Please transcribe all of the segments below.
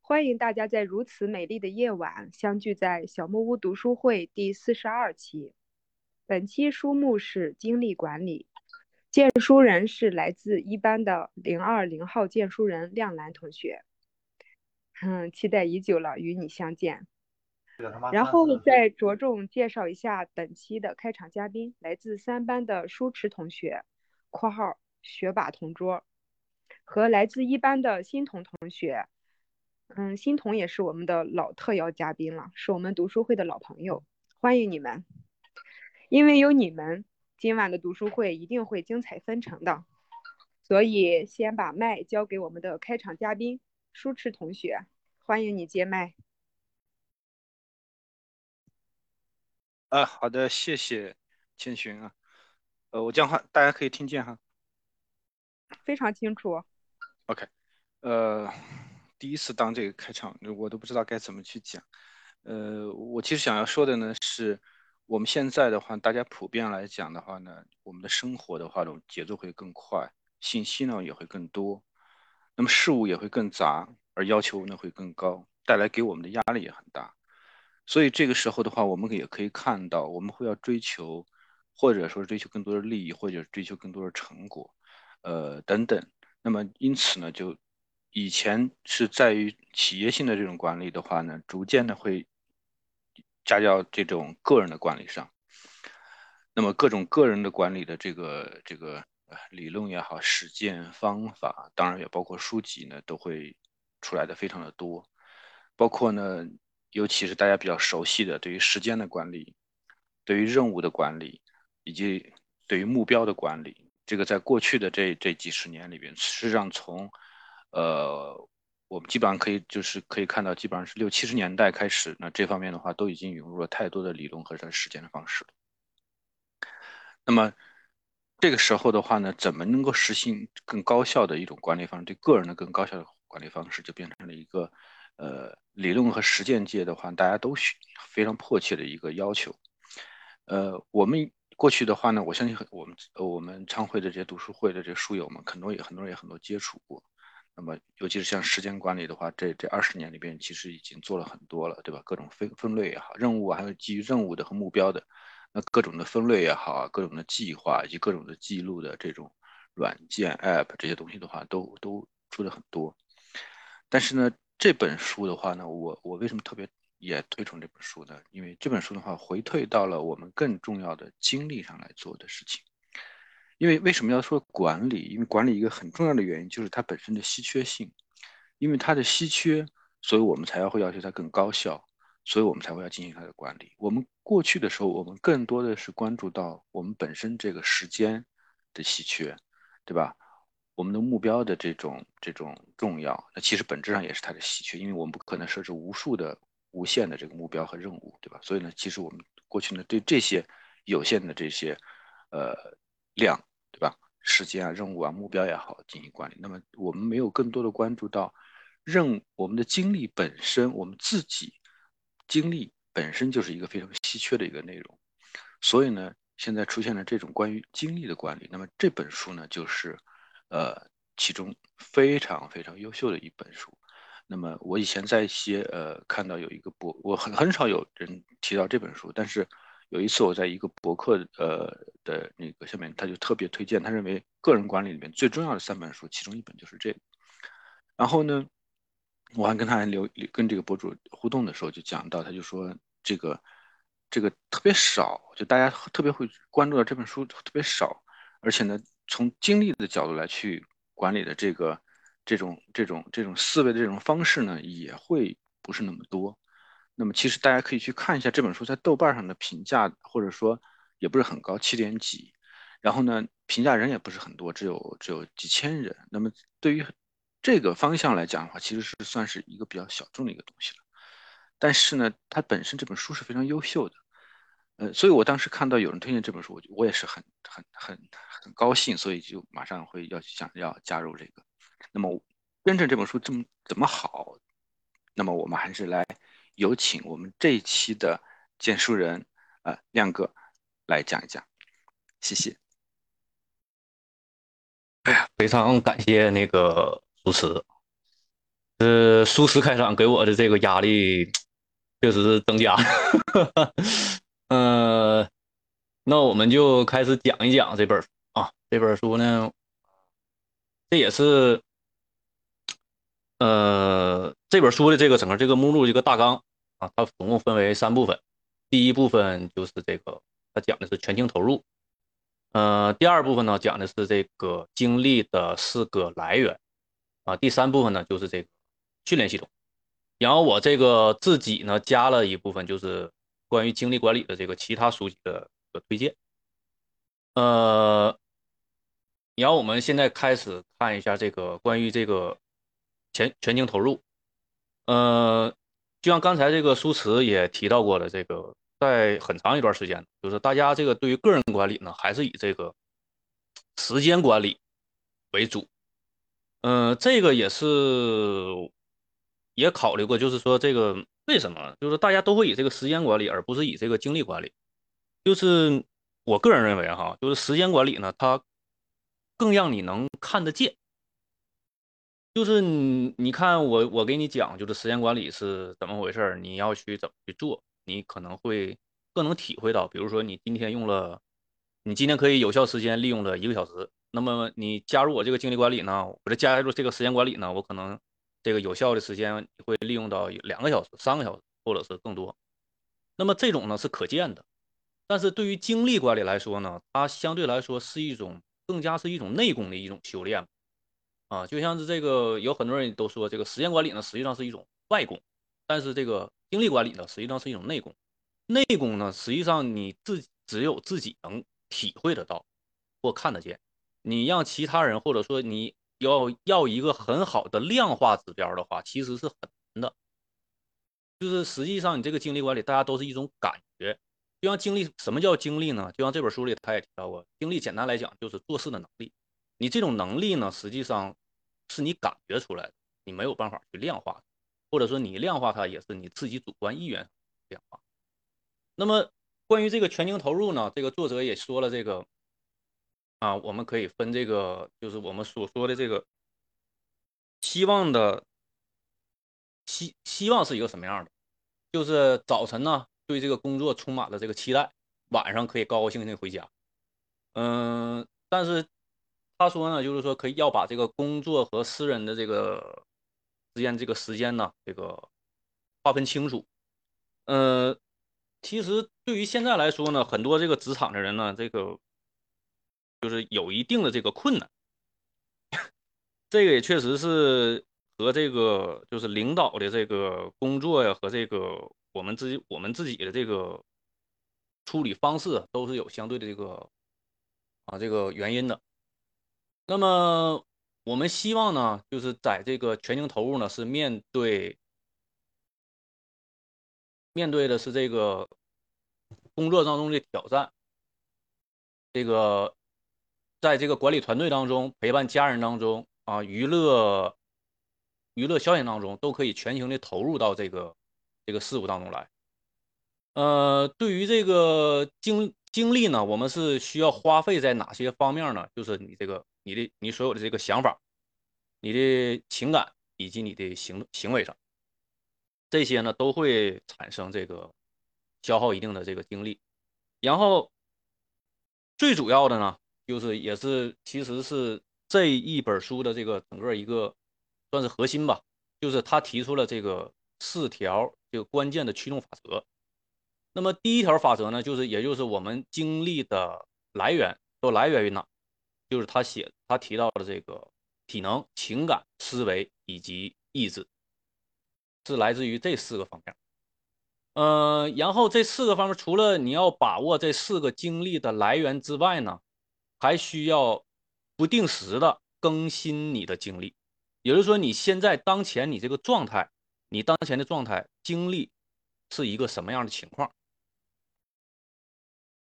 欢迎大家在如此美丽的夜晚相聚在小木屋读书会第四十二期。本期书目是精力管理，荐书人是来自一班的零二零号荐书人亮兰同学。嗯，期待已久了，与你相见。然后再着重介绍一下本期的开场嘉宾，来自三班的舒驰同学（括号学霸同桌）和来自一班的欣桐同学。嗯，欣桐也是我们的老特邀嘉宾了，是我们读书会的老朋友，欢迎你们。因为有你们，今晚的读书会一定会精彩纷呈的。所以先把麦交给我们的开场嘉宾舒驰同学，欢迎你接麦。啊，好的，谢谢千寻啊。呃，我讲话大家可以听见哈。非常清楚。OK，呃。第一次当这个开场，我都不知道该怎么去讲。呃，我其实想要说的呢，是我们现在的话，大家普遍来讲的话呢，我们的生活的话，呢节奏会更快，信息呢也会更多，那么事物也会更杂，而要求呢会更高，带来给我们的压力也很大。所以这个时候的话，我们也可以看到，我们会要追求，或者说追求更多的利益，或者追求更多的成果，呃等等。那么因此呢，就。以前是在于企业性的这种管理的话呢，逐渐的会加到这种个人的管理上。那么各种个人的管理的这个这个理论也好，实践方法，当然也包括书籍呢，都会出来的非常的多。包括呢，尤其是大家比较熟悉的，对于时间的管理，对于任务的管理，以及对于目标的管理，这个在过去的这这几十年里边，实际上从呃，我们基本上可以就是可以看到，基本上是六七十年代开始，那这方面的话都已经涌入了太多的理论和它实践的方式。那么这个时候的话呢，怎么能够实行更高效的一种管理方式？对个人的更高效的管理方式，就变成了一个呃理论和实践界的话，大家都需非常迫切的一个要求。呃，我们过去的话呢，我相信很我们我们昌会的这些读书会的这些书友们，很多也很多人也很多接触过。那么，尤其是像时间管理的话，这这二十年里边，其实已经做了很多了，对吧？各种分分类也好，任务还有基于任务的和目标的，那各种的分类也好啊，各种的计划以及各种的记录的这种软件 App 这些东西的话，都都出的很多。但是呢，这本书的话呢，我我为什么特别也推崇这本书呢？因为这本书的话，回退到了我们更重要的精力上来做的事情。因为为什么要说管理？因为管理一个很重要的原因就是它本身的稀缺性，因为它的稀缺，所以我们才要会要求它更高效，所以我们才会要进行它的管理。我们过去的时候，我们更多的是关注到我们本身这个时间的稀缺，对吧？我们的目标的这种这种重要，那其实本质上也是它的稀缺，因为我们不可能设置无数的无限的这个目标和任务，对吧？所以呢，其实我们过去呢对这些有限的这些呃量。对吧？时间啊、任务啊、目标也好进行管理。那么我们没有更多的关注到任我们的精力本身，我们自己精力本身就是一个非常稀缺的一个内容。所以呢，现在出现了这种关于精力的管理。那么这本书呢，就是呃其中非常非常优秀的一本书。那么我以前在一些呃看到有一个博，我很很少有人提到这本书，但是。有一次我在一个博客呃的那个下面，他就特别推荐，他认为个人管理里面最重要的三本书，其中一本就是这个。然后呢，我还跟他留跟这个博主互动的时候，就讲到，他就说这个这个特别少，就大家特别会关注到这本书特别少，而且呢，从精力的角度来去管理的这个这种这种这种思维的这种方式呢，也会不是那么多。那么其实大家可以去看一下这本书在豆瓣上的评价，或者说也不是很高，七点几。然后呢，评价人也不是很多，只有只有几千人。那么对于这个方向来讲的话，其实是算是一个比较小众的一个东西了。但是呢，它本身这本书是非常优秀的。呃，所以我当时看到有人推荐这本书，我就我也是很很很很高兴，所以就马上会要想要加入这个。那么真正这本书这么怎么好？那么我们还是来。有请我们这一期的荐书人，呃，亮哥来讲一讲，谢谢。哎呀非常感谢那个苏慈，呃，苏慈开场给我的这个压力确实是增加。呃，那我们就开始讲一讲这本啊，这本书呢，这也是呃这本书的这个整个这个目录一个大纲啊，它总共分为三部分，第一部分就是这个，它讲的是全情投入。呃，第二部分呢讲的是这个精力的四个来源，啊，第三部分呢就是这个训练系统，然后我这个自己呢加了一部分就是关于精力管理的这个其他书籍的的推荐，呃，然后我们现在开始看一下这个关于这个全全情投入，呃，就像刚才这个书词也提到过的这个。在很长一段时间，就是大家这个对于个人管理呢，还是以这个时间管理为主。嗯，这个也是也考虑过，就是说这个为什么，就是大家都会以这个时间管理，而不是以这个精力管理。就是我个人认为哈，就是时间管理呢，它更让你能看得见。就是你你看我我给你讲，就是时间管理是怎么回事儿你要去怎么去做。你可能会更能体会到，比如说你今天用了，你今天可以有效时间利用了一个小时，那么你加入我这个精力管理呢，我这加入这个时间管理呢，我可能这个有效的时间会利用到两个小时、三个小时，或者是更多。那么这种呢是可见的，但是对于精力管理来说呢，它相对来说是一种更加是一种内功的一种修炼啊，就像是这个有很多人都说这个时间管理呢，实际上是一种外功，但是这个。精力管理呢，实际上是一种内功。内功呢，实际上你自只有自己能体会得到或看得见。你让其他人，或者说你要要一个很好的量化指标的话，其实是很难的。就是实际上你这个精力管理，大家都是一种感觉。就像精力，什么叫精力呢？就像这本书里他也提到过，精力简单来讲就是做事的能力。你这种能力呢，实际上是你感觉出来的，你没有办法去量化。或者说你量化它也是你自己主观意愿量化。那么关于这个全情投入呢，这个作者也说了这个啊，我们可以分这个，就是我们所说的这个希望的希希望是一个什么样的？就是早晨呢对这个工作充满了这个期待，晚上可以高高兴兴回家。嗯，但是他说呢，就是说可以要把这个工作和私人的这个。之间这个时间呢，这个划分清楚。呃，其实对于现在来说呢，很多这个职场的人呢，这个就是有一定的这个困难。这个也确实是和这个就是领导的这个工作呀，和这个我们自己我们自己的这个处理方式都是有相对的这个啊这个原因的。那么。我们希望呢，就是在这个全情投入呢，是面对面对的是这个工作当中的挑战，这个在这个管理团队当中、陪伴家人当中啊、娱乐娱乐消遣当中，都可以全情的投入到这个这个事物当中来。呃，对于这个精精力呢，我们是需要花费在哪些方面呢？就是你这个。你的你所有的这个想法，你的情感以及你的行行为上，这些呢都会产生这个消耗一定的这个精力。然后最主要的呢，就是也是其实是这一本书的这个整个一个算是核心吧，就是他提出了这个四条这个关键的驱动法则。那么第一条法则呢，就是也就是我们精力的来源都来源于哪？就是他写，他提到的这个体能、情感、思维以及意志，是来自于这四个方面。嗯，然后这四个方面，除了你要把握这四个精力的来源之外呢，还需要不定时的更新你的精力。也就是说，你现在当前你这个状态，你当前的状态精力是一个什么样的情况？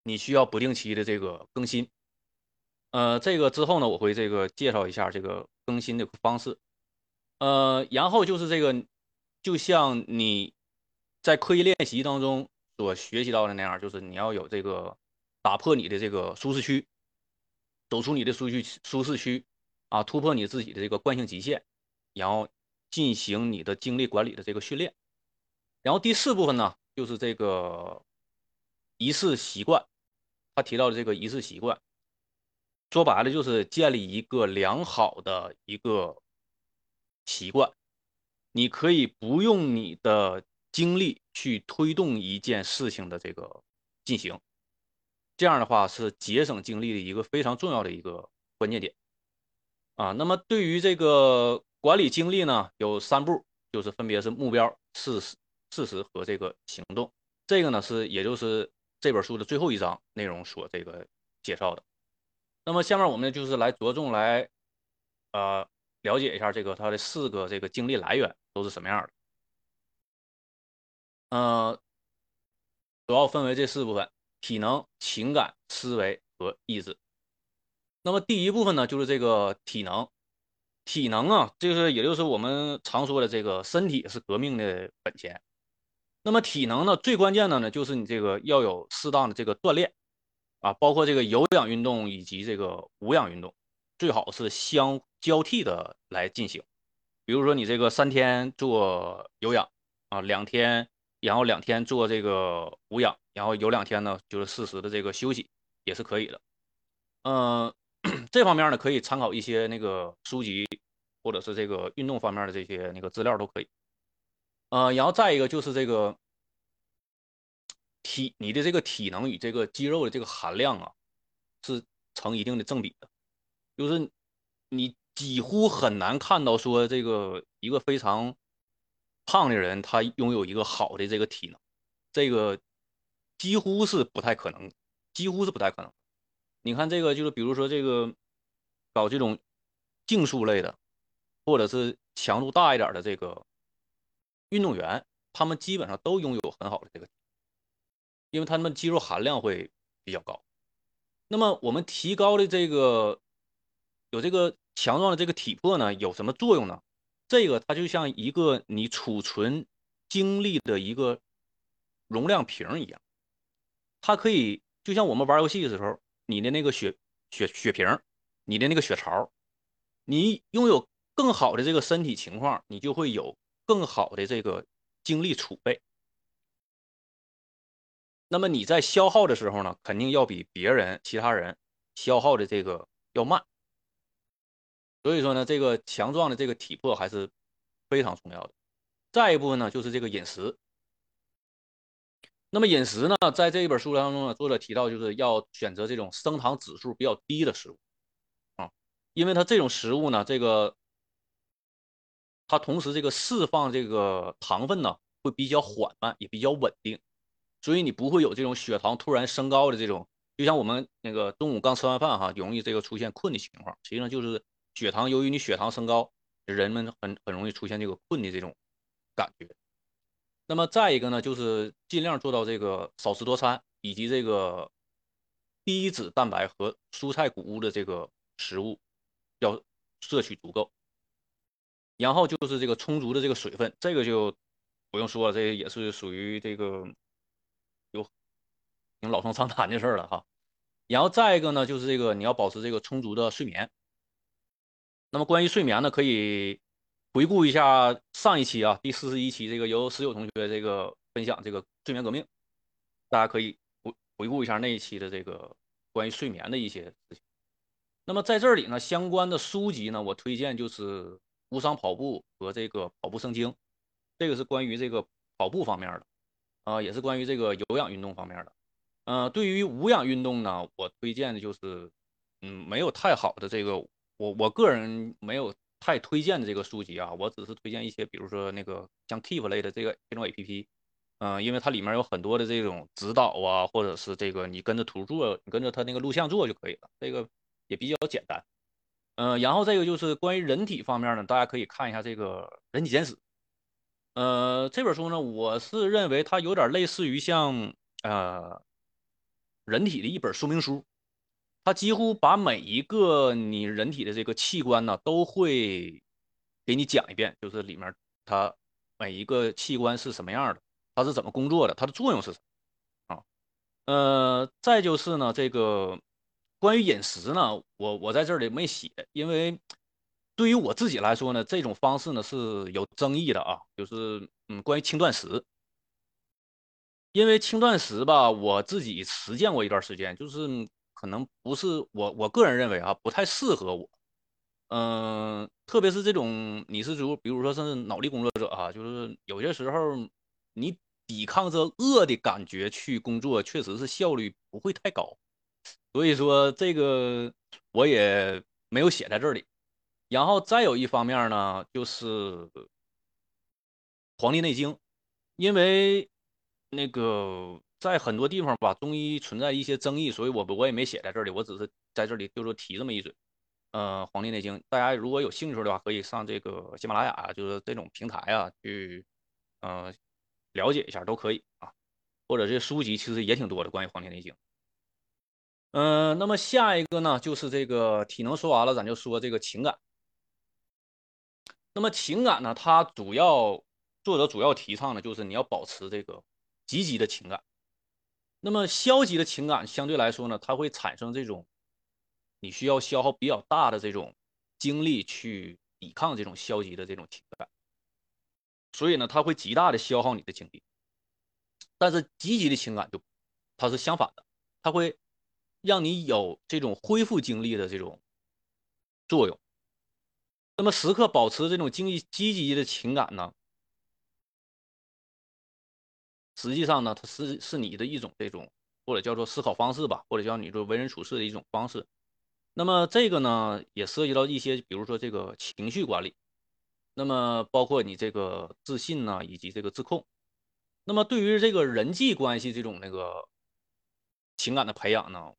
你需要不定期的这个更新。呃，这个之后呢，我会这个介绍一下这个更新的方式。呃，然后就是这个，就像你在刻意练习当中所学习到的那样，就是你要有这个打破你的这个舒适区，走出你的舒适舒适区，啊，突破你自己的这个惯性极限，然后进行你的精力管理的这个训练。然后第四部分呢，就是这个仪式习惯。他提到的这个仪式习惯，说白了就是建立一个良好的一个习惯。你可以不用你的精力去推动一件事情的这个进行，这样的话是节省精力的一个非常重要的一个关键点啊。那么对于这个管理精力呢，有三步，就是分别是目标、事实、事实和这个行动。这个呢是也就是这本书的最后一章内容所这个介绍的。那么下面我们就是来着重来呃了解一下这个它的四个这个精力来源。都是什么样的？呃，主要分为这四部分：体能、情感、思维和意志。那么第一部分呢，就是这个体能。体能啊，就是也就是我们常说的这个身体是革命的本钱。那么体能呢，最关键的呢，就是你这个要有适当的这个锻炼啊，包括这个有氧运动以及这个无氧运动，最好是相交替的来进行。比如说你这个三天做有氧啊，两天，然后两天做这个无氧，然后有两天呢就是适时的这个休息也是可以的。嗯，这方面呢可以参考一些那个书籍，或者是这个运动方面的这些那个资料都可以。呃，然后再一个就是这个体你的这个体能与这个肌肉的这个含量啊是成一定的正比的，就是你。几乎很难看到说这个一个非常胖的人，他拥有一个好的这个体能，这个几乎是不太可能，几乎是不太可能。你看这个就是比如说这个搞这种竞速类的，或者是强度大一点的这个运动员，他们基本上都拥有很好的这个，因为他们肌肉含量会比较高。那么我们提高的这个有这个。强壮的这个体魄呢，有什么作用呢？这个它就像一个你储存精力的一个容量瓶一样，它可以就像我们玩游戏的时候，你的那个血血血瓶，你的那个血槽，你拥有更好的这个身体情况，你就会有更好的这个精力储备。那么你在消耗的时候呢，肯定要比别人其他人消耗的这个要慢。所以说呢，这个强壮的这个体魄还是非常重要的。再一部分呢，就是这个饮食。那么饮食呢，在这一本书当中呢，作者提到就是要选择这种升糖指数比较低的食物啊，因为它这种食物呢，这个它同时这个释放这个糖分呢会比较缓慢，也比较稳定，所以你不会有这种血糖突然升高的这种，就像我们那个中午刚吃完饭哈，容易这个出现困的情况，实际上就是。血糖由于你血糖升高，人们很很容易出现这个困的这种感觉。那么再一个呢，就是尽量做到这个少食多餐，以及这个低脂蛋白和蔬菜谷物的这个食物要摄取足够。然后就是这个充足的这个水分，这个就不用说了，这也是属于这个老生常谈的事儿了哈。然后再一个呢，就是这个你要保持这个充足的睡眠。那么关于睡眠呢，可以回顾一下上一期啊，第四十一期这个由十九同学这个分享这个睡眠革命，大家可以回回顾一下那一期的这个关于睡眠的一些事情。那么在这里呢，相关的书籍呢，我推荐就是《无伤跑步》和这个《跑步圣经》，这个是关于这个跑步方面的，啊，也是关于这个有氧运动方面的。呃，对于无氧运动呢，我推荐的就是，嗯，没有太好的这个。我我个人没有太推荐的这个书籍啊，我只是推荐一些，比如说那个像 Keep 类的这个这种 A P P，嗯，因为它里面有很多的这种指导啊，或者是这个你跟着图做，你跟着它那个录像做就可以了，这个也比较简单。嗯，然后这个就是关于人体方面呢，大家可以看一下这个《人体简史》。呃，这本书呢，我是认为它有点类似于像呃人体的一本说明书。它几乎把每一个你人体的这个器官呢，都会给你讲一遍，就是里面它每一个器官是什么样的，它是怎么工作的，它的作用是什么啊？呃，再就是呢，这个关于饮食呢，我我在这里没写，因为对于我自己来说呢，这种方式呢是有争议的啊，就是嗯，关于轻断食，因为轻断食吧，我自己实践过一段时间，就是可能不是我我个人认为啊，不太适合我。嗯，特别是这种你是如比如说是脑力工作者啊，就是有些时候你抵抗着饿的感觉去工作，确实是效率不会太高。所以说这个我也没有写在这里。然后再有一方面呢，就是《黄帝内经》，因为那个在很多地方吧，中医存在一些争议，所以我我也没写在这里，我只是在这里就说提这么一嘴。呃，《黄帝内经》，大家如果有兴趣的话，可以上这个喜马拉雅，就是这种平台啊，去呃了解一下都可以啊。或者这书籍其实也挺多的，关于《黄帝内经》。嗯，那么下一个呢，就是这个体能说完了，咱就说这个情感。那么情感呢？它主要作者主要提倡的就是你要保持这个积极的情感。那么消极的情感相对来说呢，它会产生这种你需要消耗比较大的这种精力去抵抗这种消极的这种情感，所以呢，它会极大的消耗你的精力。但是积极的情感就它是相反的，它会让你有这种恢复精力的这种作用。那么时刻保持这种积极积极的情感呢，实际上呢，它是是你的一种这种或者叫做思考方式吧，或者叫你做为人处事的一种方式。那么这个呢，也涉及到一些，比如说这个情绪管理，那么包括你这个自信呢，以及这个自控。那么对于这个人际关系这种那个情感的培养呢，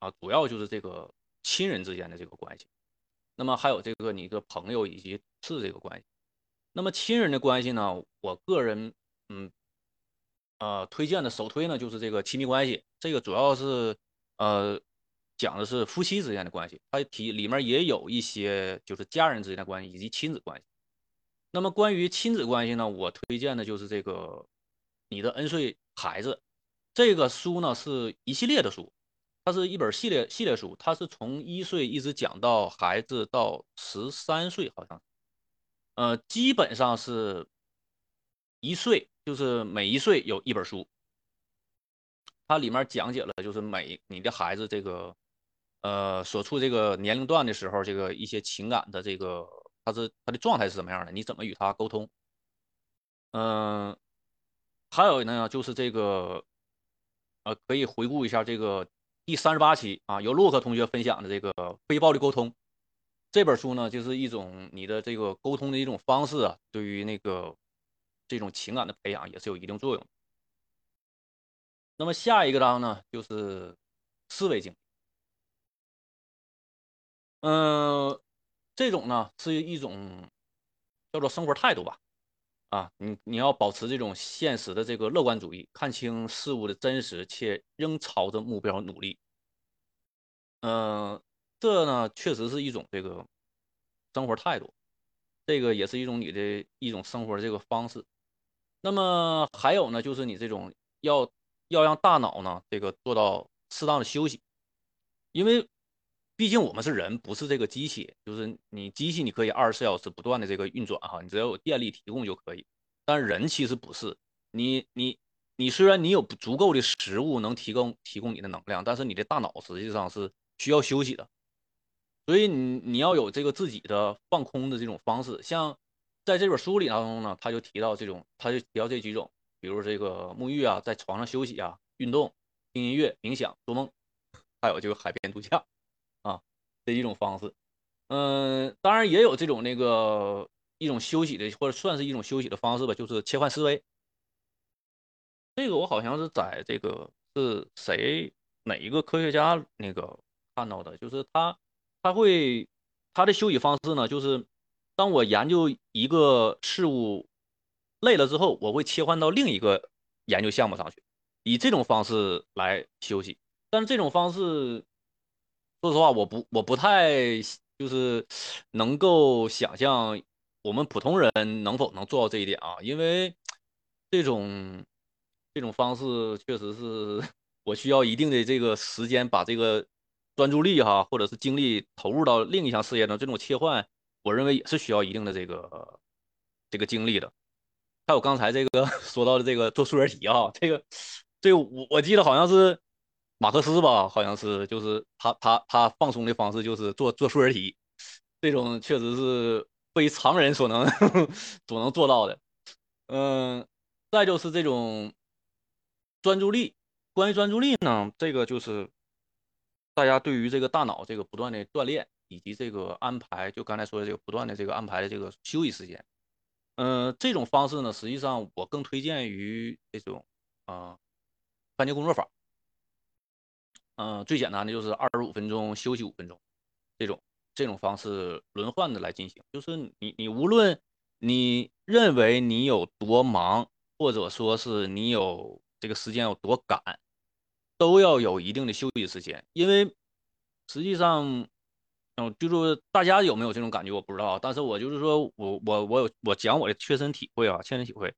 啊，主要就是这个亲人之间的这个关系。那么还有这个你的朋友以及是这个关系，那么亲人的关系呢？我个人嗯呃推荐的首推呢就是这个亲密关系，这个主要是呃讲的是夫妻之间的关系，它提里面也有一些就是家人之间的关系以及亲子关系。那么关于亲子关系呢，我推荐的就是这个你的 N 岁孩子这个书呢是一系列的书。它是一本系列系列书，它是从一岁一直讲到孩子到十三岁，好像，呃，基本上是一岁，就是每一岁有一本书。它里面讲解了，就是每你的孩子这个，呃，所处这个年龄段的时候，这个一些情感的这个，他是他的状态是怎么样的，你怎么与他沟通？嗯，还有呢，就是这个，呃，可以回顾一下这个。第三十八期啊，由洛克同学分享的这个非暴力沟通这本书呢，就是一种你的这个沟通的一种方式啊，对于那个这种情感的培养也是有一定作用。那么下一个章呢，就是思维经。嗯，这种呢是一种叫做生活态度吧。啊，你你要保持这种现实的这个乐观主义，看清事物的真实，且仍朝着目标努力。嗯，这呢确实是一种这个生活态度，这个也是一种你的一种生活这个方式。那么还有呢，就是你这种要要让大脑呢这个做到适当的休息，因为毕竟我们是人，不是这个机器，就是你机器你可以二十四小时不断的这个运转哈，你只要有电力提供就可以。但人其实不是你，你，你虽然你有足够的食物能提供提供你的能量，但是你的大脑实际上是需要休息的。所以你你要有这个自己的放空的这种方式。像在这本书里当中呢，他就提到这种，他就提到这几种，比如这个沐浴啊，在床上休息啊，运动、听音乐、冥想、做梦，还有就是海边度假啊这几种方式。嗯，当然也有这种那个。一种休息的，或者算是一种休息的方式吧，就是切换思维。这个我好像是在这个是谁哪一个科学家那个看到的，就是他他会他的休息方式呢，就是当我研究一个事物累了之后，我会切换到另一个研究项目上去，以这种方式来休息。但是这种方式，说实话，我不我不太就是能够想象。我们普通人能否能做到这一点啊？因为这种这种方式确实是 我需要一定的这个时间，把这个专注力哈，或者是精力投入到另一项事业中，这种切换我认为也是需要一定的这个这个精力的。还有刚才这个 说到的这个做数学题啊，这个这我我记得好像是马克思吧，好像是就是他他他放松的方式就是做做数学题，这种确实是非常人所能所能做到的。嗯，再就是这种专注力，关于专注力呢，这个就是大家对于这个大脑这个不断的锻炼，以及这个安排，就刚才说的这个不断的这个安排的这个休息时间。嗯，这种方式呢，实际上我更推荐于这种啊番茄工作法。嗯，最简单的就是二十五分钟休息五分钟，这种这种方式轮换的来进行。就是你你无论你认为你有多忙，或者说是你有这个时间有多赶，都要有一定的休息时间，因为实际上。嗯，就是大家有没有这种感觉，我不知道。但是我就是说我我我有我讲我的切身体会啊，切身体会，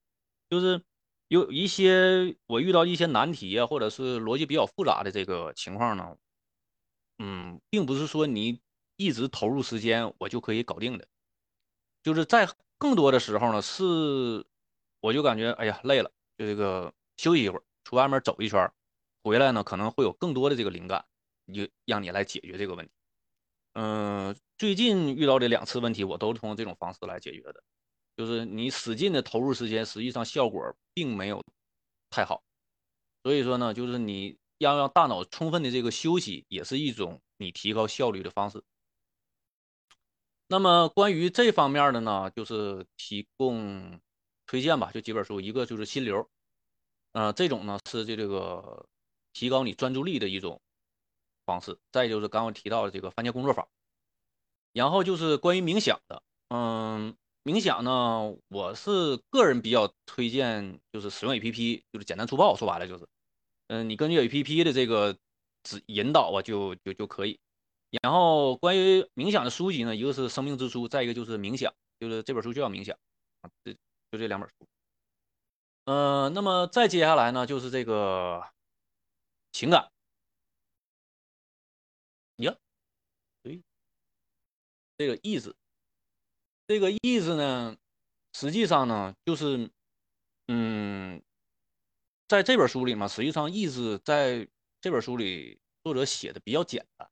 就是有一些我遇到一些难题啊，或者是逻辑比较复杂的这个情况呢，嗯，并不是说你一直投入时间我就可以搞定的，就是在更多的时候呢，是我就感觉哎呀累了，就这个休息一会儿，出外面走一圈，回来呢可能会有更多的这个灵感，就让你来解决这个问题。嗯，最近遇到的两次问题，我都是通过这种方式来解决的。就是你使劲的投入时间，实际上效果并没有太好。所以说呢，就是你要让大脑充分的这个休息，也是一种你提高效率的方式。那么关于这方面的呢，就是提供推荐吧，就几本书，一个就是《心流》，呃，这种呢是这这个提高你专注力的一种。方式，再就是刚刚提到的这个番茄工作法，然后就是关于冥想的，嗯，冥想呢，我是个人比较推荐，就是使用 A P P，就是简单粗暴，说白了就是，嗯，你根据 A P P 的这个指引导啊，就就就可以。然后关于冥想的书籍呢，一个是《生命之书》，再一个就是冥想，就是这本书就叫冥想啊，这就这两本书。嗯，那么再接下来呢，就是这个情感。呀，对，这个意思，这个意思呢，实际上呢，就是，嗯，在这本书里嘛，实际上意思在这本书里，作者写的比较简单，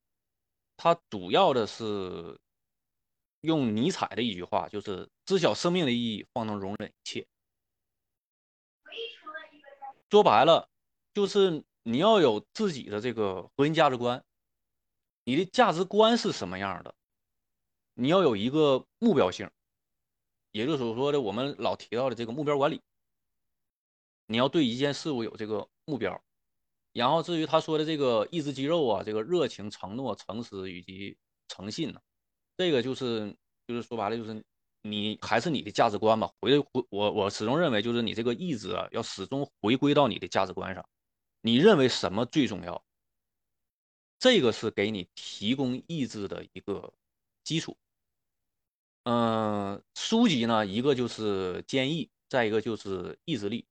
他主要的是用尼采的一句话，就是知晓生命的意义，方能容忍一切。说白了，就是你要有自己的这个核心价值观。你的价值观是什么样的？你要有一个目标性，也就是所说的我们老提到的这个目标管理。你要对一件事物有这个目标，然后至于他说的这个意志肌肉啊，这个热情、承诺、诚实以及诚信呢，这个就是就是说白了就是你还是你的价值观嘛。回回我我始终认为就是你这个意志啊，要始终回归到你的价值观上。你认为什么最重要？这个是给你提供意志的一个基础。嗯，书籍呢，一个就是坚毅，再一个就是意志力，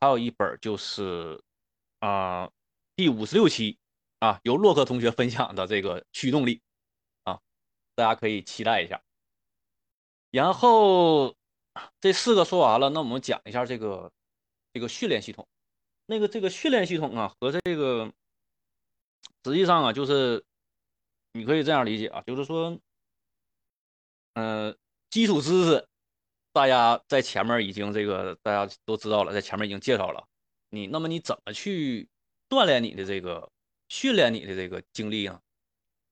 还有一本就是啊第五十六期啊由洛克同学分享的这个驱动力啊，大家可以期待一下。然后这四个说完了，那我们讲一下这个这个训练系统。那个这个训练系统啊和这个。实际上啊，就是你可以这样理解啊，就是说，嗯，基础知识大家在前面已经这个大家都知道了，在前面已经介绍了。你那么你怎么去锻炼你的这个训练你的这个精力呢？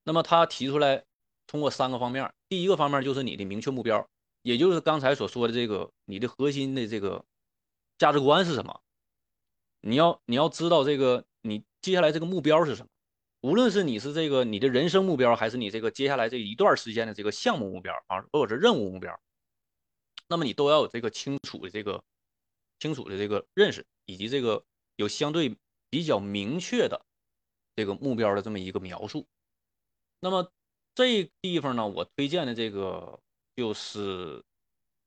那么他提出来，通过三个方面，第一个方面就是你的明确目标，也就是刚才所说的这个你的核心的这个价值观是什么？你要你要知道这个你接下来这个目标是什么？无论是你是这个你的人生目标，还是你这个接下来这一段时间的这个项目目标啊，或者是任务目标，那么你都要有这个清楚的这个清楚的这个认识，以及这个有相对比较明确的这个目标的这么一个描述。那么这地方呢，我推荐的这个就是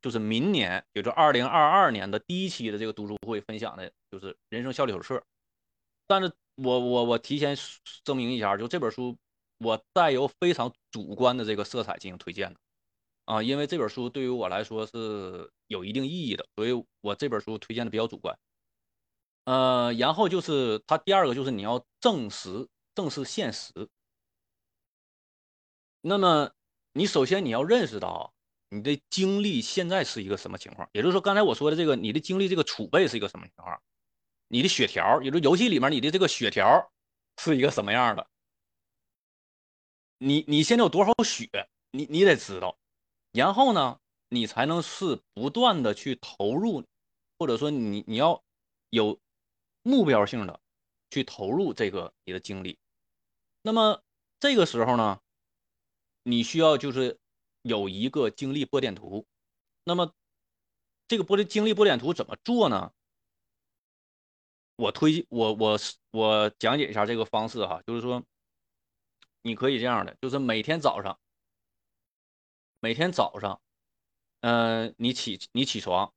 就是明年，也就二零二二年的第一期的这个读书会分享的，就是人生效率手册。但是。我我我提前声明一下，就这本书，我带有非常主观的这个色彩进行推荐的，啊，因为这本书对于我来说是有一定意义的，所以我这本书推荐的比较主观。呃，然后就是它第二个就是你要正视正视现实。那么你首先你要认识到你的精力现在是一个什么情况，也就是说刚才我说的这个你的精力这个储备是一个什么情况，你的血条，也就游戏里面你的这个血条是一个什么样的，你你现在有多少血，你你得知道，然后呢，你才能是不断的去投入，或者说你你要有目标性的去投入这个你的精力，那么这个时候呢？你需要就是有一个精力波点图，那么这个波的精力波点图怎么做呢？我推我我我讲解一下这个方式哈，就是说你可以这样的，就是每天早上，每天早上，嗯，你起你起床，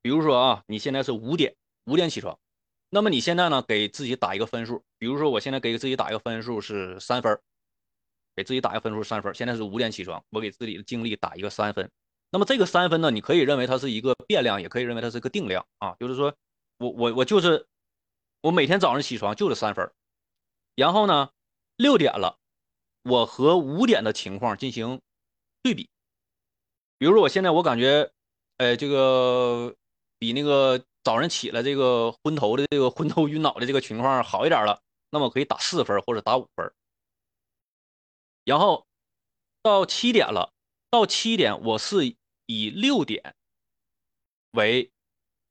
比如说啊，你现在是五点五点起床，那么你现在呢给自己打一个分数，比如说我现在给自己打一个分数是三分。给自己打一个分数三分，现在是五点起床，我给自己的精力打一个三分。那么这个三分呢，你可以认为它是一个变量，也可以认为它是一个定量啊。就是说我我我就是我每天早上起床就是三分，然后呢六点了，我和五点的情况进行对比。比如说我现在我感觉，哎，这个比那个早上起来这个昏头的这个昏头晕脑的这个情况好一点了，那么可以打四分或者打五分。然后到七点了，到七点我是以六点为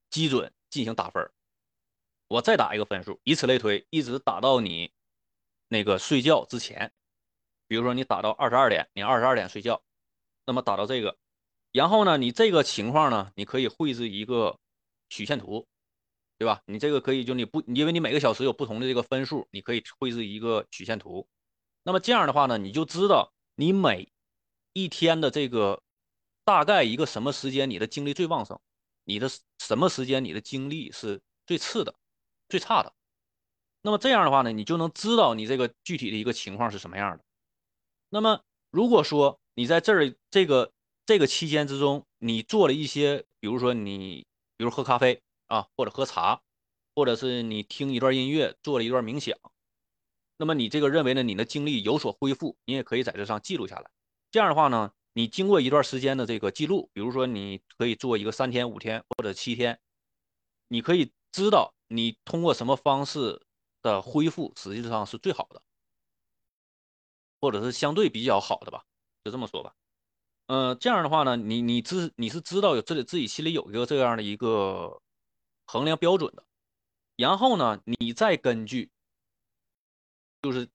基准进行打分我再打一个分数，以此类推，一直打到你那个睡觉之前。比如说你打到二十二点，你二十二点睡觉，那么打到这个，然后呢，你这个情况呢，你可以绘制一个曲线图，对吧？你这个可以就你不，因为你每个小时有不同的这个分数，你可以绘制一个曲线图。那么这样的话呢，你就知道你每一天的这个大概一个什么时间你的精力最旺盛，你的什么时间你的精力是最次的、最差的。那么这样的话呢，你就能知道你这个具体的一个情况是什么样的。那么如果说你在这儿这个这个期间之中，你做了一些，比如说你比如喝咖啡啊，或者喝茶，或者是你听一段音乐，做了一段冥想。那么你这个认为呢？你的精力有所恢复，你也可以在这上记录下来。这样的话呢，你经过一段时间的这个记录，比如说你可以做一个三天、五天或者七天，你可以知道你通过什么方式的恢复实际上是最好的，或者是相对比较好的吧，就这么说吧。嗯，这样的话呢，你你知你是知道有自己自己心里有一个这样的一个衡量标准的，然后呢，你再根据。就是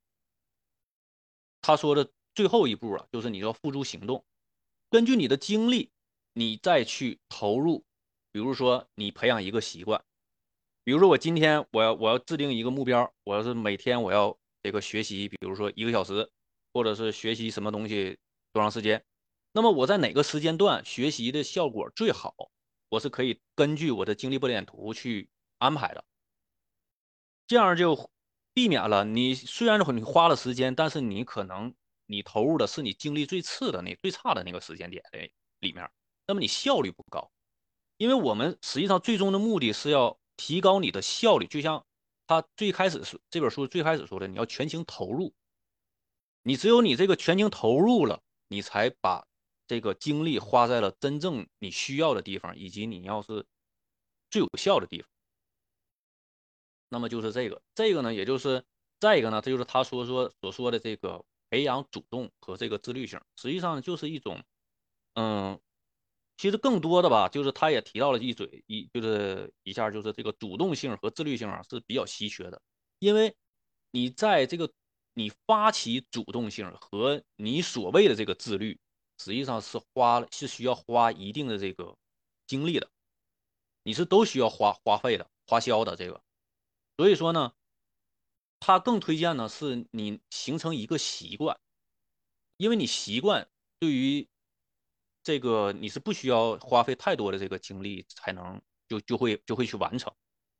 他说的最后一步啊，就是你要付诸行动，根据你的经历，你再去投入。比如说，你培养一个习惯，比如说我今天我要我要制定一个目标，我要是每天我要这个学习，比如说一个小时，或者是学习什么东西多长时间，那么我在哪个时间段学习的效果最好，我是可以根据我的精力波点图去安排的，这样就。避免了你虽然你花了时间，但是你可能你投入的是你精力最次的那最差的那个时间点的里面，那么你效率不高。因为我们实际上最终的目的是要提高你的效率，就像他最开始是这本书最开始说的，你要全情投入。你只有你这个全情投入了，你才把这个精力花在了真正你需要的地方，以及你要是最有效的地方。那么就是这个，这个呢，也就是再一个呢，这就是他说说所说的这个培养主动和这个自律性，实际上就是一种，嗯，其实更多的吧，就是他也提到了一嘴一，就是一下就是这个主动性和自律性啊是比较稀缺的，因为你在这个你发起主动性和你所谓的这个自律，实际上是花是需要花一定的这个精力的，你是都需要花花费的花销的这个。所以说呢，他更推荐呢是你形成一个习惯，因为你习惯对于这个你是不需要花费太多的这个精力才能就就会就会去完成，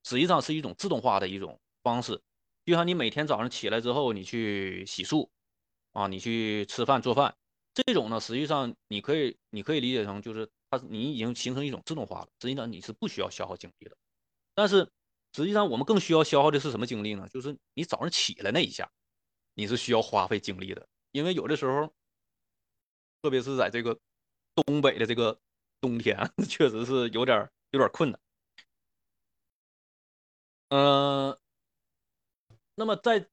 实际上是一种自动化的一种方式，就像你每天早上起来之后你去洗漱啊，你去吃饭做饭，这种呢，实际上你可以你可以理解成就是它你已经形成一种自动化了，实际上你是不需要消耗精力的。但是实际上我们更需要消耗的是什么精力呢？就是你早上起来那一下，你是需要花费精力的，因为有的时候，特别是在这个东北的这个冬天，确实是有点有点困难。嗯，那么在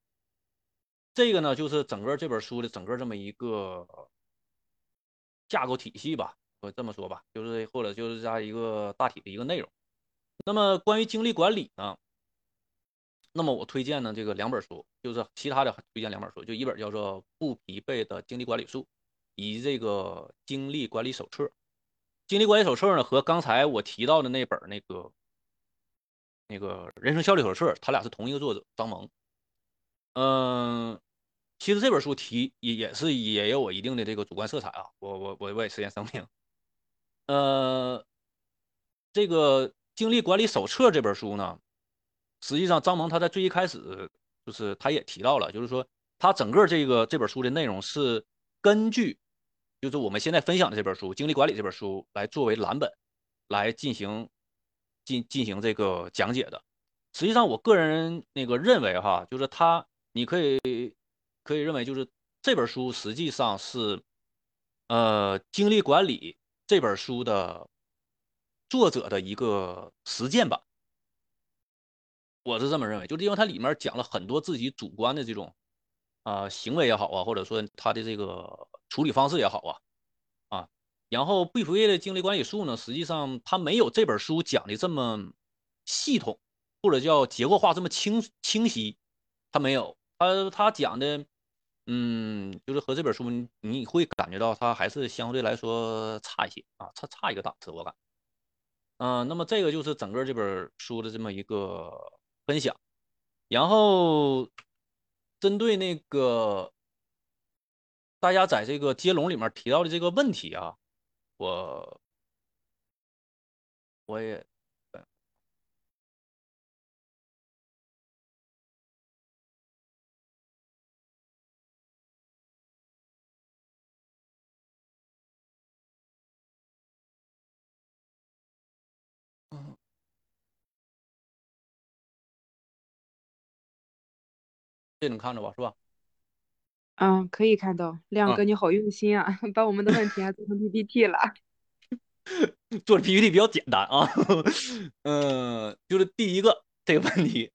这个呢，就是整个这本书的整个这么一个架构体系吧，我这么说吧，就是或者就是这样一个大体的一个内容。那么关于精力管理呢，那么我推荐呢这个两本书，就是其他的推荐两本书，就一本叫做《不疲惫的精力管理术》，以及这个《精力管理手册》。精力管理手册呢和刚才我提到的那本那个。那个人生效率手册，它俩是同一个作者张萌。嗯，其实这本书题也也是也有我一定的这个主观色彩啊，我我我我也实现声明。呃，这个精力管理手册这本书呢，实际上张萌他在最一开始就是他也提到了，就是说他整个这个这本书的内容是根据就是我们现在分享的这本书《精力管理》这本书来作为蓝本来进行。进进行这个讲解的，实际上我个人那个认为哈，就是他，你可以可以认为就是这本书实际上是，呃，精力管理这本书的作者的一个实践版，我是这么认为，就是因为它里面讲了很多自己主观的这种啊行为也好啊，或者说他的这个处理方式也好啊啊。然后，毕弗叶的精力管理术呢，实际上它没有这本书讲的这么系统，或者叫结构化这么清清晰。它没有，它它讲的，嗯，就是和这本书你会感觉到它还是相对来说差一些啊，差差一个档次，我感。嗯，那么这个就是整个这本书的这么一个分享。然后，针对那个大家在这个接龙里面提到的这个问题啊。我我也这能看着吧？是吧？嗯，可以看到亮哥，你好用心啊，把我们的问题还做成 PPT 了。做的 PPT 比较简单啊，嗯，就是第一个这个问题，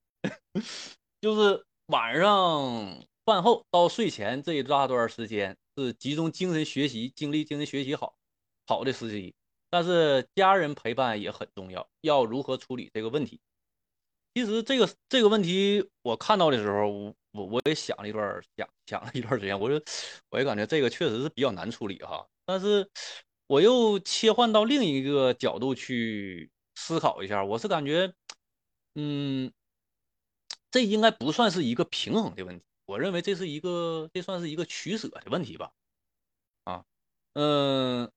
就是晚上饭后到睡前这一大段时间是集中精神学习、精力精神学习好好的时机，但是家人陪伴也很重要，要如何处理这个问题？其实这个这个问题我看到的时候。我我也想了一段，想想了一段时间，我就我也感觉这个确实是比较难处理哈。但是我又切换到另一个角度去思考一下，我是感觉，嗯，这应该不算是一个平衡的问题。我认为这是一个，这算是一个取舍的问题吧。啊，嗯，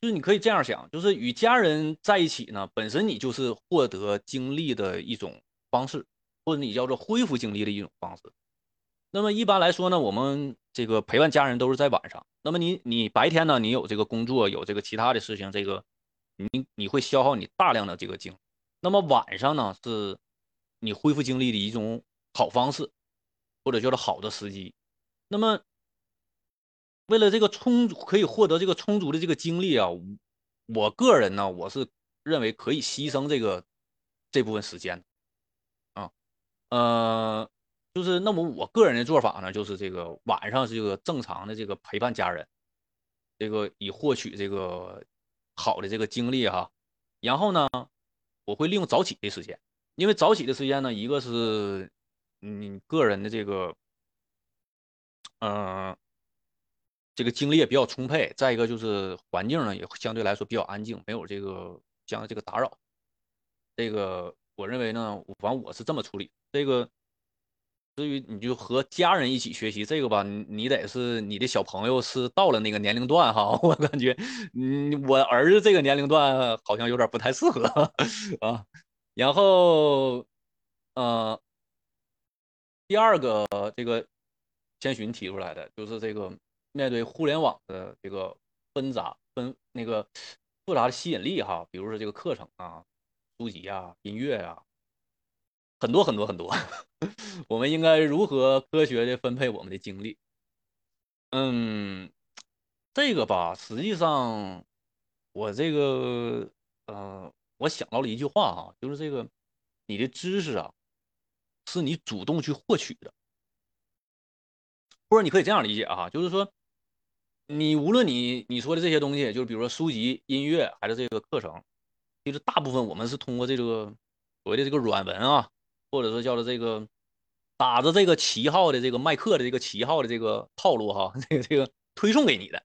就是你可以这样想，就是与家人在一起呢，本身你就是获得精力的一种方式，或者你叫做恢复精力的一种方式。那么一般来说呢，我们这个陪伴家人都是在晚上。那么你你白天呢，你有这个工作，有这个其他的事情，这个你你会消耗你大量的这个精。那么晚上呢，是你恢复精力的一种好方式，或者叫做好的时机。那么为了这个充足，可以获得这个充足的这个精力啊，我个人呢，我是认为可以牺牲这个这部分时间，呃。就是那么，我个人的做法呢，就是这个晚上是这个正常的这个陪伴家人，这个以获取这个好的这个精力哈。然后呢，我会利用早起的时间，因为早起的时间呢，一个是你个人的这个，嗯，这个精力也比较充沛；再一个就是环境呢，也相对来说比较安静，没有这个将这个打扰。这个我认为呢，反正我是这么处理这个。至于你就和家人一起学习这个吧，你你得是你的小朋友是到了那个年龄段哈，我感觉，嗯，我儿子这个年龄段好像有点不太适合 啊。然后，呃，第二个这个千寻提出来的就是这个面对互联网的这个纷杂、纷那个复杂的吸引力哈，比如说这个课程啊、书籍啊、音乐啊，很多很多很多，我们应该如何科学的分配我们的精力？嗯，这个吧，实际上我这个呃，我想到了一句话哈，就是这个你的知识啊，是你主动去获取的。或者你可以这样理解啊，就是说，你无论你你说的这些东西，就是比如说书籍、音乐还是这个课程，其实大部分我们是通过这个所谓的这个软文啊，或者说叫做这个打着这个旗号的这个卖课的这个旗号的这个套路哈，这个这个推送给你的，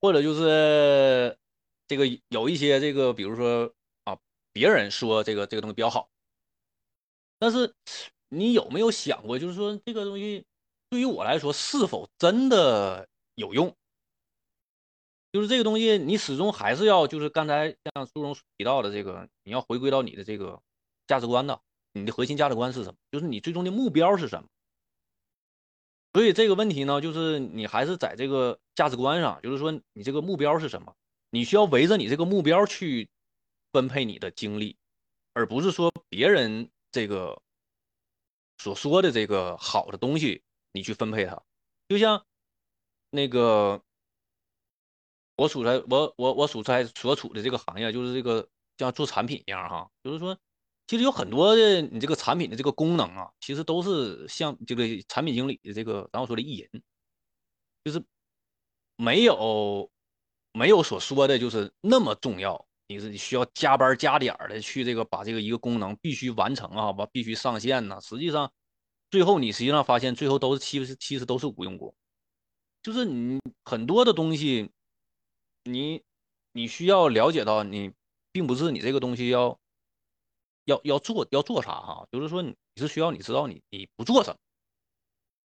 或者就是这个有一些这个比如说啊，别人说这个这个东西比较好，但是你有没有想过，就是说这个东西？对于我来说，是否真的有用？就是这个东西，你始终还是要，就是刚才像书中提到的这个，你要回归到你的这个价值观的，你的核心价值观是什么？就是你最终的目标是什么？所以这个问题呢，就是你还是在这个价值观上，就是说你这个目标是什么？你需要围着你这个目标去分配你的精力，而不是说别人这个所说的这个好的东西。你去分配它，就像那个我处在我我我所在所处的这个行业，就是这个像做产品一样哈，就是说，其实有很多的你这个产品的这个功能啊，其实都是像这个产品经理的这个咱们说的意淫，就是没有没有所说的就是那么重要，你是需要加班加点的去这个把这个一个功能必须完成啊，把必须上线呢，实际上。最后，你实际上发现，最后都是其实其实都是无用功，就是你很多的东西，你你需要了解到，你并不是你这个东西要要要做要做啥哈，就是说你是需要你知道你你不做什么，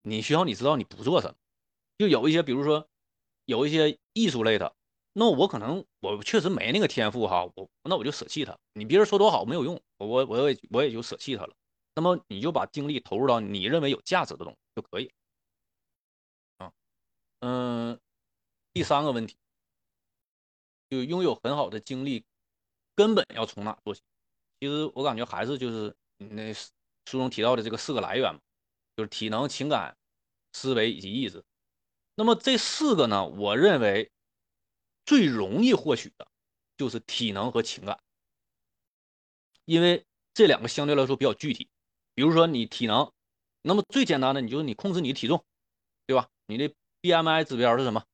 你需要你知道你不做什么，就有一些比如说有一些艺术类的，那我可能我确实没那个天赋哈，我那我就舍弃它，你别人说多好没有用，我我也我也就舍弃它了。那么你就把精力投入到你认为有价值的东西就可以啊，嗯，第三个问题，就拥有很好的精力，根本要从哪做起？其实我感觉还是就是那书中提到的这个四个来源嘛，就是体能、情感、思维以及意志。那么这四个呢，我认为最容易获取的就是体能和情感，因为这两个相对来说比较具体。比如说你体能，那么最简单的，你就是你控制你的体重，对吧？你的 BMI 指标是什么？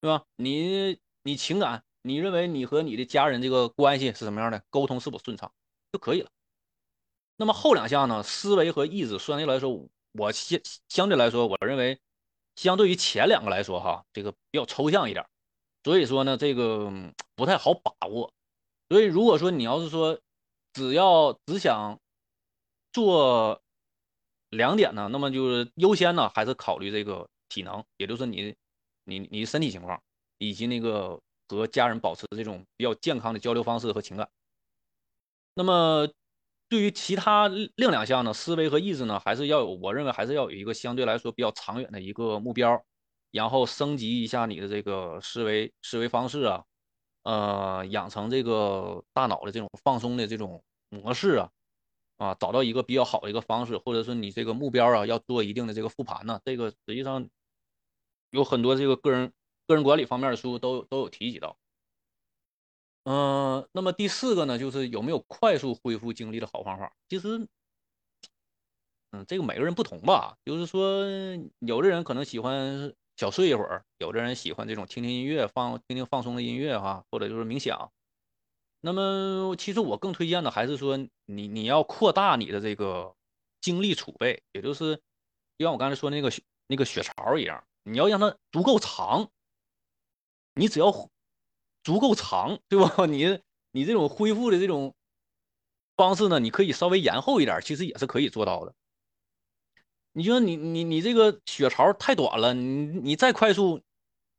对吧？你你情感，你认为你和你的家人这个关系是什么样的？沟通是否顺畅就可以了。那么后两项呢？思维和意志，相对来说，我相相对来说，我认为相对于前两个来说，哈，这个比较抽象一点，所以说呢，这个不太好把握。所以如果说你要是说只要只想做两点呢，那么就是优先呢，还是考虑这个体能，也就是你你你身体情况，以及那个和家人保持这种比较健康的交流方式和情感。那么对于其他另两项呢，思维和意志呢，还是要有，我认为还是要有一个相对来说比较长远的一个目标，然后升级一下你的这个思维思维方式啊，呃，养成这个大脑的这种放松的这种模式啊。啊，找到一个比较好的一个方式，或者说你这个目标啊，要做一定的这个复盘呢，这个实际上有很多这个个人个人管理方面的书都都有提及到。嗯，那么第四个呢，就是有没有快速恢复精力的好方法？其实，嗯，这个每个人不同吧，就是说，有的人可能喜欢小睡一会儿，有的人喜欢这种听听音乐，放听听放松的音乐哈，或者就是冥想。那么，其实我更推荐的还是说，你你要扩大你的这个精力储备，也就是就像我刚才说那个那个血槽一样，你要让它足够长。你只要足够长，对吧？你你这种恢复的这种方式呢，你可以稍微延后一点，其实也是可以做到的。你说你你你这个血槽太短了，你你再快速，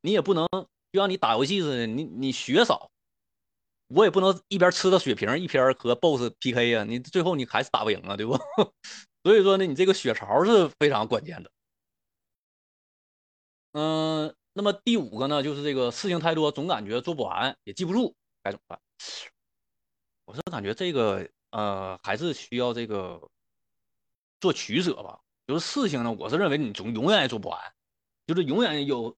你也不能就像你打游戏似的，你你血少。我也不能一边吃着血瓶一边和 BOSS PK 呀，你最后你还是打不赢啊，对不？所以说呢，你这个血槽是非常关键的。嗯，那么第五个呢，就是这个事情太多，总感觉做不完，也记不住，该怎么办？我是感觉这个呃，还是需要这个做取舍吧。就是事情呢，我是认为你总永远也做不完，就是永远有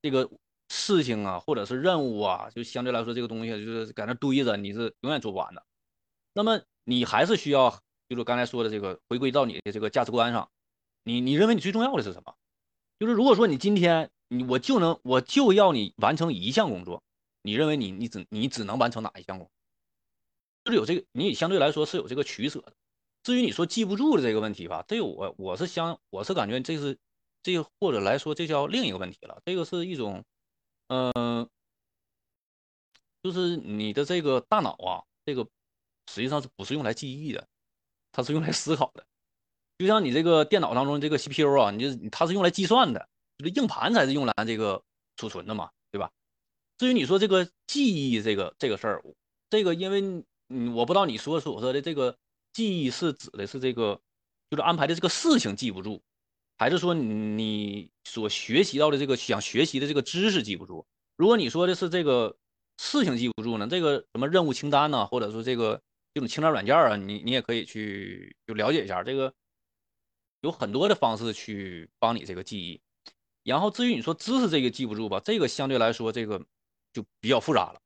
这个事情啊，或者是任务啊，就相对来说这个东西就是在那堆着，你是永远做不完的。那么你还是需要，就是刚才说的这个，回归到你的这个价值观上，你你认为你最重要的是什么？就是如果说你今天你我就能我就要你完成一项工作，你认为你你只你只能完成哪一项工作？就是有这个，你相对来说是有这个取舍的。至于你说记不住的这个问题吧，这个我我是相我是感觉这是这个或者来说这叫另一个问题了。这个是一种，嗯，就是你的这个大脑啊，这个实际上是不是用来记忆的？它是用来思考的。就像你这个电脑当中这个 CPU 啊，你就它是用来计算的，就是硬盘才是用来这个储存的嘛，对吧？至于你说这个记忆这个这个事儿，这个因为。嗯，我不知道你说所说的这个记忆是指的是这个，就是安排的这个事情记不住，还是说你所学习到的这个想学习的这个知识记不住？如果你说的是这个事情记不住呢，这个什么任务清单呢，或者说这个这种清单软件啊，你你也可以去就了解一下，这个有很多的方式去帮你这个记忆。然后至于你说知识这个记不住吧，这个相对来说这个就比较复杂了。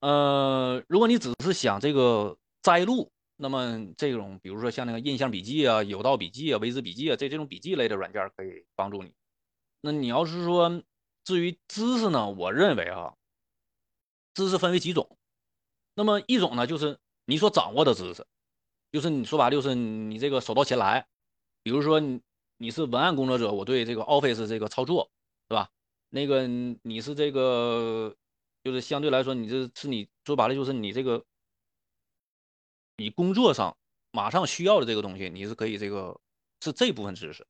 呃，如果你只是想这个摘录，那么这种比如说像那个印象笔记啊、有道笔记啊、维兹笔记啊，这这种笔记类的软件可以帮助你。那你要是说至于知识呢，我认为啊，知识分为几种。那么一种呢，就是你所掌握的知识，就是你说白了就是你这个手到擒来。比如说你你是文案工作者，我对这个 Office 这个操作，是吧？那个你是这个。就是相对来说，你这是你说白了，就是你这个你工作上马上需要的这个东西，你是可以这个是这部分知识。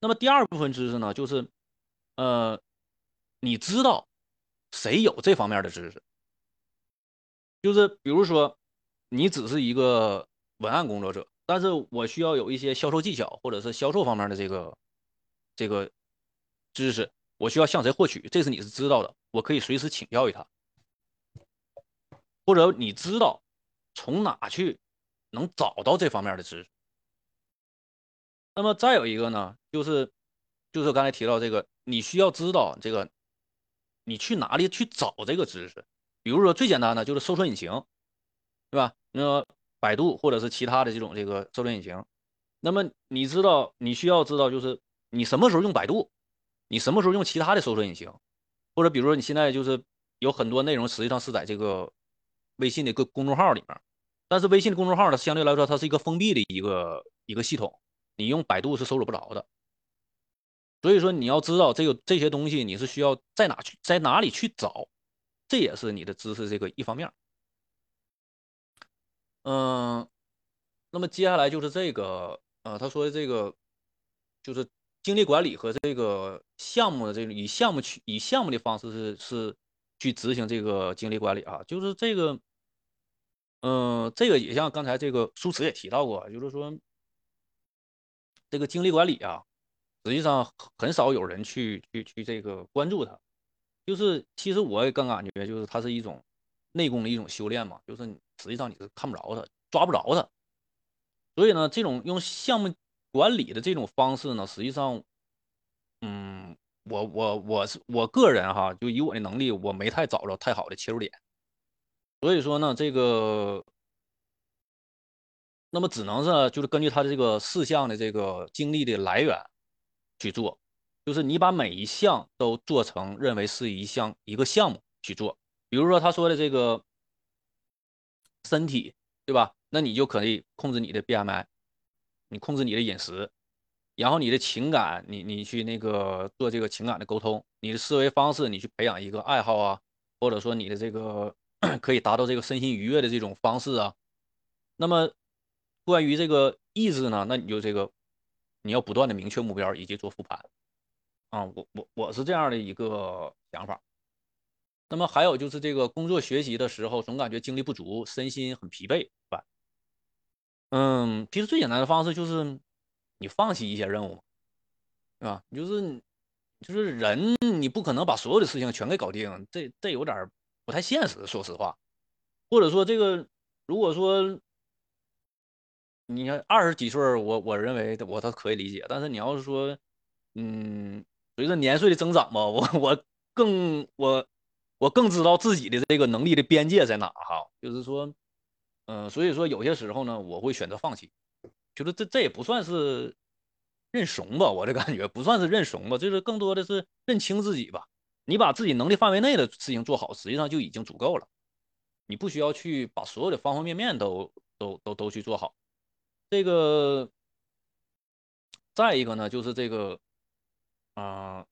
那么第二部分知识呢，就是呃，你知道谁有这方面的知识？就是比如说你只是一个文案工作者，但是我需要有一些销售技巧或者是销售方面的这个这个知识。我需要向谁获取？这是你是知道的，我可以随时请教于他，或者你知道从哪去能找到这方面的知识。那么再有一个呢，就是就是刚才提到这个，你需要知道这个，你去哪里去找这个知识？比如说最简单的就是搜索引擎，对吧？那百度或者是其他的这种这个搜索引擎。那么你知道你需要知道就是你什么时候用百度？你什么时候用其他的搜索引擎，或者比如说你现在就是有很多内容实际上是在这个微信的个公众号里面，但是微信的公众号呢相对来说它是一个封闭的一个一个系统，你用百度是搜索不着的。所以说你要知道这个这些东西你是需要在哪去在哪里去找，这也是你的知识这个一方面。嗯，那么接下来就是这个呃他说的这个就是。精力管理和这个项目的这种以项目去以项目的方式是是去执行这个精力管理啊，就是这个，嗯，这个也像刚才这个书词也提到过，就是说这个精力管理啊，实际上很少有人去去去这个关注它，就是其实我也更感觉就是它是一种内功的一种修炼嘛，就是实际上你是看不着它，抓不着它，所以呢，这种用项目。管理的这种方式呢，实际上，嗯，我我我是我个人哈，就以我的能力，我没太找着太好的切入点，所以说呢，这个，那么只能是就是根据他的这个事项的这个精力的来源去做，就是你把每一项都做成认为是一项一个项目去做，比如说他说的这个身体，对吧？那你就可以控制你的 BMI。你控制你的饮食，然后你的情感，你你去那个做这个情感的沟通，你的思维方式，你去培养一个爱好啊，或者说你的这个 可以达到这个身心愉悦的这种方式啊。那么关于这个意志呢，那你就这个你要不断的明确目标以及做复盘啊。我我我是这样的一个想法。那么还有就是这个工作学习的时候，总感觉精力不足，身心很疲惫，吧？嗯，其实最简单的方式就是你放弃一些任务，对吧？就是就是人你不可能把所有的事情全给搞定，这这有点不太现实，说实话。或者说这个，如果说你看二十几岁，我我认为我倒可以理解。但是你要是说，嗯，随着年岁的增长吧，我我更我我更知道自己的这个能力的边界在哪哈。就是说，嗯，所以说有些时候呢，我会选择放弃。就是这这也不算是认怂吧，我这感觉不算是认怂吧，就是更多的是认清自己吧。你把自己能力范围内的事情做好，实际上就已经足够了。你不需要去把所有的方方面面都都都都去做好。这个，再一个呢，就是这个，啊，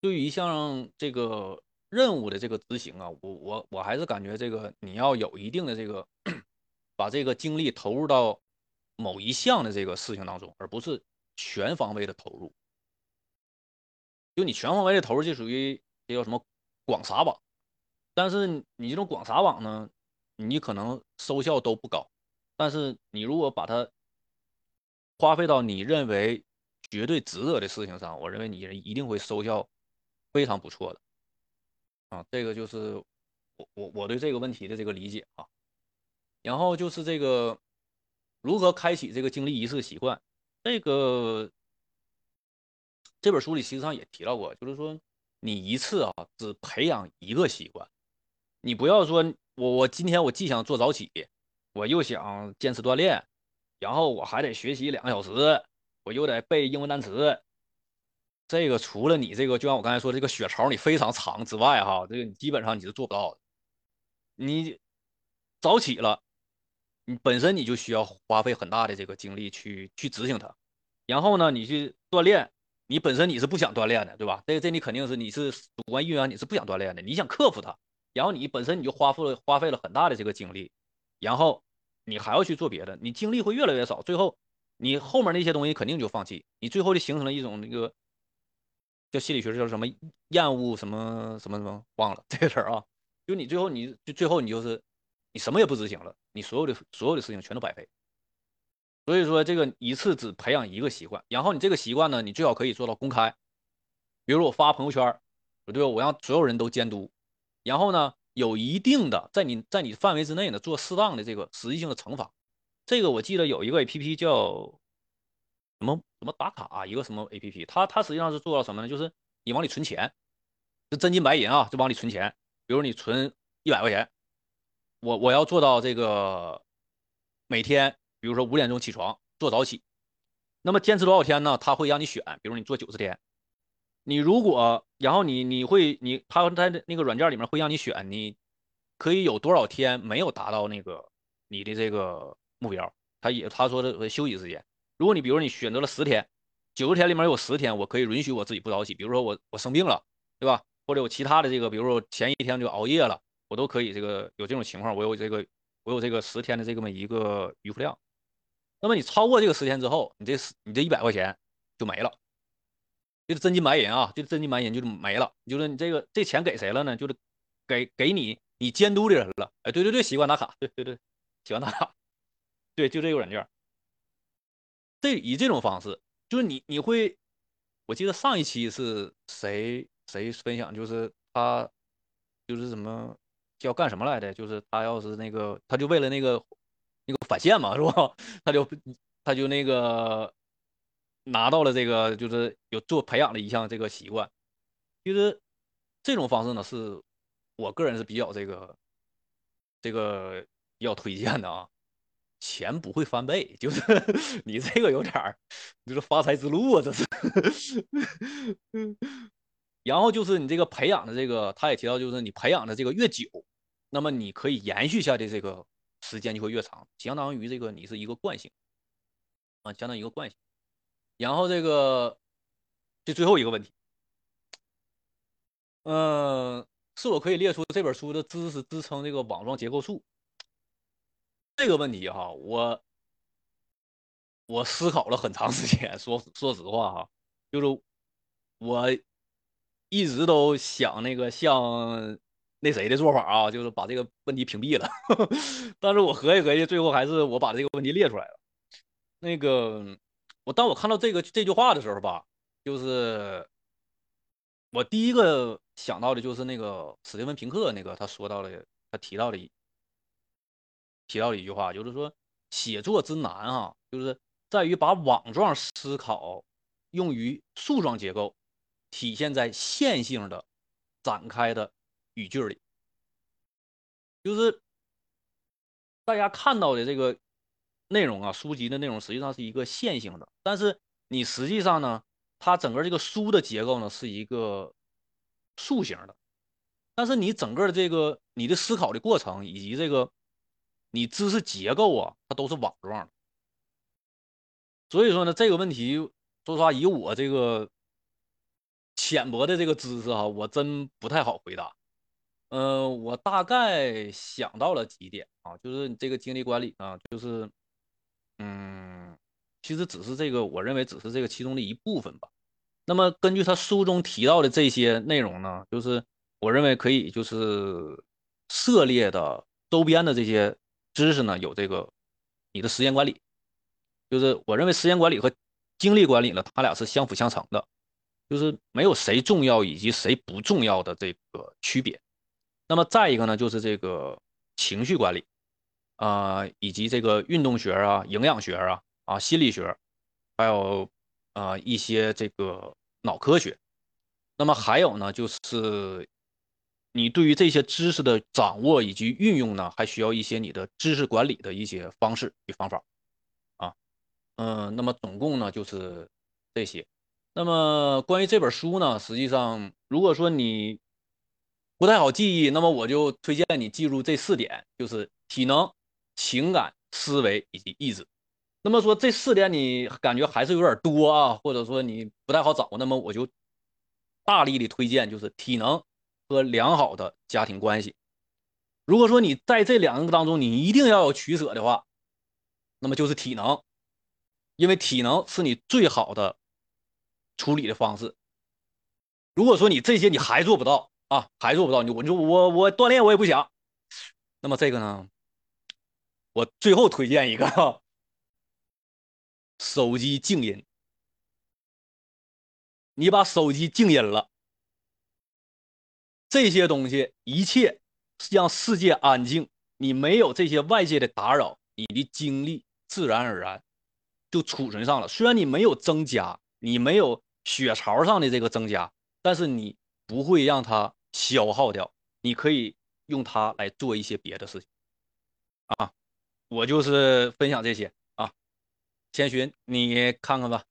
对于像这个任务的这个执行啊，我我我还是感觉这个你要有一定的这个，把这个精力投入到某一项的这个事情当中，而不是全方位的投入。就你全方位的投入，就属于这叫什么广撒网。但是你这种广撒网呢，你可能收效都不高。但是你如果把它花费到你认为绝对值得的事情上，我认为你一定会收效非常不错的。啊，这个就是我我我对这个问题的这个理解啊。然后就是这个如何开启这个经历仪式习惯，这个这本书里其实上也提到过，就是说你一次啊只培养一个习惯，你不要说我我今天我既想做早起。我又想坚持锻炼，然后我还得学习两个小时，我又得背英文单词。这个除了你这个，就像我刚才说，这个血槽你非常长之外，哈，这个你基本上你是做不到的。你早起了，你本身你就需要花费很大的这个精力去去执行它。然后呢，你去锻炼，你本身你是不想锻炼的，对吧？这这你肯定是你是主观意愿，你是不想锻炼的，你想克服它。然后你本身你就花费了花费了很大的这个精力。然后你还要去做别的，你精力会越来越少，最后你后面那些东西肯定就放弃，你最后就形成了一种那个叫心理学叫什么厌恶什么什么什么忘了这个词儿啊，就你最后你就最后你就是你什么也不执行了，你所有的所有的事情全都白费。所以说这个一次只培养一个习惯，然后你这个习惯呢，你最好可以做到公开，比如我发朋友圈，对吧？我让所有人都监督，然后呢？有一定的在你在你范围之内呢，做适当的这个实际性的惩罚。这个我记得有一个 A P P 叫什么什么打卡啊，一个什么 A P P，它它实际上是做到什么呢？就是你往里存钱，就真金白银啊，就往里存钱。比如你存一百块钱，我我要做到这个每天，比如说五点钟起床做早起，那么坚持多少天呢？他会让你选，比如你做九十天。你如果，然后你你会你他在那个软件里面会让你选，你可以有多少天没有达到那个你的这个目标？他也他说的休息时间。如果你比如你选择了十天，九十天里面有十天我可以允许我自己不早起，比如说我我生病了，对吧？或者我其他的这个，比如说前一天就熬夜了，我都可以这个有这种情况，我有这个我有这个十天的这么一个余付量。那么你超过这个十天之后，你这十你这一百块钱就没了。就是真金白银啊，就是真金白银，就没了。就是你这个这钱给谁了呢？就是给给你你监督的人了。哎，对对对，习惯打卡，对对对，习惯打卡，对，就这个软件。这以这种方式，就是你你会，我记得上一期是谁谁分享，就是他就是什么叫干什么来的？就是他要是那个，他就为了那个那个返现嘛，是吧？他就他就那个。拿到了这个，就是有做培养的一项这个习惯，其实这种方式呢，是我个人是比较这个这个比较推荐的啊。钱不会翻倍，就是 你这个有点儿，就是发财之路啊，这是。然后就是你这个培养的这个，他也提到，就是你培养的这个越久，那么你可以延续下的这个时间就会越长，相当于这个你是一个惯性啊，相当于一个惯性。然后这个，这最后一个问题，嗯，是否可以列出这本书的知识支撑这个网状结构树？这个问题哈，我我思考了很长时间。说说实话哈，就是我一直都想那个像那谁的做法啊，就是把这个问题屏蔽了。但是我合计合计，最后还是我把这个问题列出来了。那个。我当我看到这个这句话的时候吧，就是我第一个想到的就是那个史蒂芬平克那个他说到的，他提到的提到的一句话，就是说写作之难啊，就是在于把网状思考用于树状结构，体现在线性的展开的语句里，就是大家看到的这个内容啊，书籍的内容实际上是一个线性的，但是你实际上呢？它整个这个书的结构呢是一个树形的，但是你整个的这个你的思考的过程以及这个你知识结构啊，它都是网状的。所以说呢，这个问题说实话，以我这个浅薄的这个知识哈，我真不太好回答。嗯，我大概想到了几点啊，就是你这个精力管理啊，就是嗯。其实只是这个，我认为只是这个其中的一部分吧。那么根据他书中提到的这些内容呢，就是我认为可以就是涉猎的周边的这些知识呢，有这个你的时间管理，就是我认为时间管理和精力管理呢，它俩是相辅相成的，就是没有谁重要以及谁不重要的这个区别。那么再一个呢，就是这个情绪管理啊，以及这个运动学啊、营养学啊。啊，心理学，还有啊一些这个脑科学，那么还有呢，就是你对于这些知识的掌握以及运用呢，还需要一些你的知识管理的一些方式与方法啊，嗯，那么总共呢就是这些。那么关于这本书呢，实际上如果说你不太好记忆，那么我就推荐你记住这四点，就是体能、情感、思维以及意志。那么说这四点你感觉还是有点多啊，或者说你不太好掌握，那么我就大力的推荐就是体能和良好的家庭关系。如果说你在这两个当中你一定要有取舍的话，那么就是体能，因为体能是你最好的处理的方式。如果说你这些你还做不到啊，还做不到，你我就我我锻炼我也不想，那么这个呢，我最后推荐一个。手机静音，你把手机静音了，这些东西一切让世界安静，你没有这些外界的打扰，你的精力自然而然就储存上了。虽然你没有增加，你没有血槽上的这个增加，但是你不会让它消耗掉，你可以用它来做一些别的事情。啊，我就是分享这些啊。千寻，你看看吧。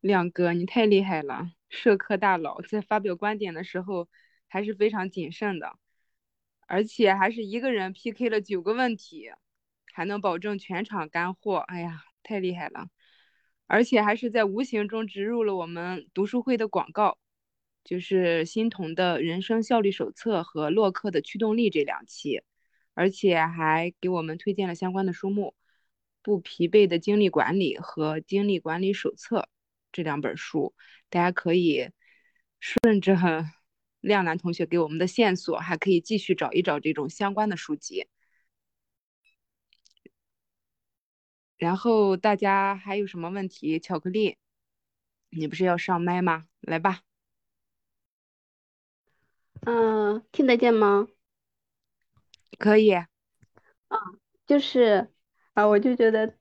亮哥，你太厉害了！社科大佬在发表观点的时候还是非常谨慎的，而且还是一个人 PK 了九个问题，还能保证全场干货。哎呀，太厉害了！而且还是在无形中植入了我们读书会的广告，就是新彤的人生效率手册和洛克的驱动力这两期，而且还给我们推荐了相关的书目。不疲惫的精力管理和精力管理手册这两本书，大家可以顺着 亮蓝同学给我们的线索，还可以继续找一找这种相关的书籍。然后大家还有什么问题？巧克力，你不是要上麦吗？来吧。嗯，听得见吗？可以。啊，就是。啊，我就觉得，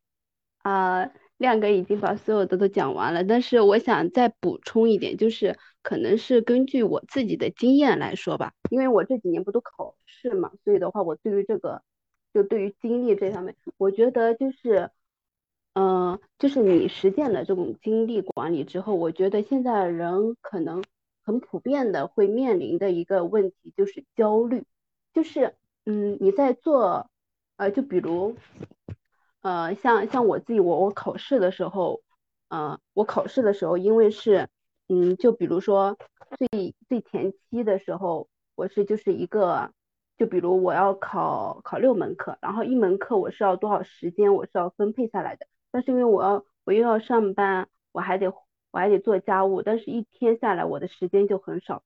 啊，亮哥已经把所有的都讲完了，但是我想再补充一点，就是可能是根据我自己的经验来说吧，因为我这几年不都考试嘛，所以的话，我对于这个，就对于精力这方面，我觉得就是，嗯，就是你实践了这种精力管理之后，我觉得现在人可能很普遍的会面临的一个问题就是焦虑，就是，嗯，你在做，呃，就比如。呃，像像我自己，我我考试的时候，呃，我考试的时候，因为是，嗯，就比如说最最前期的时候，我是就是一个，就比如我要考考六门课，然后一门课我是要多少时间，我是要分配下来的。但是因为我要我又要上班，我还得我还得做家务，但是一天下来我的时间就很少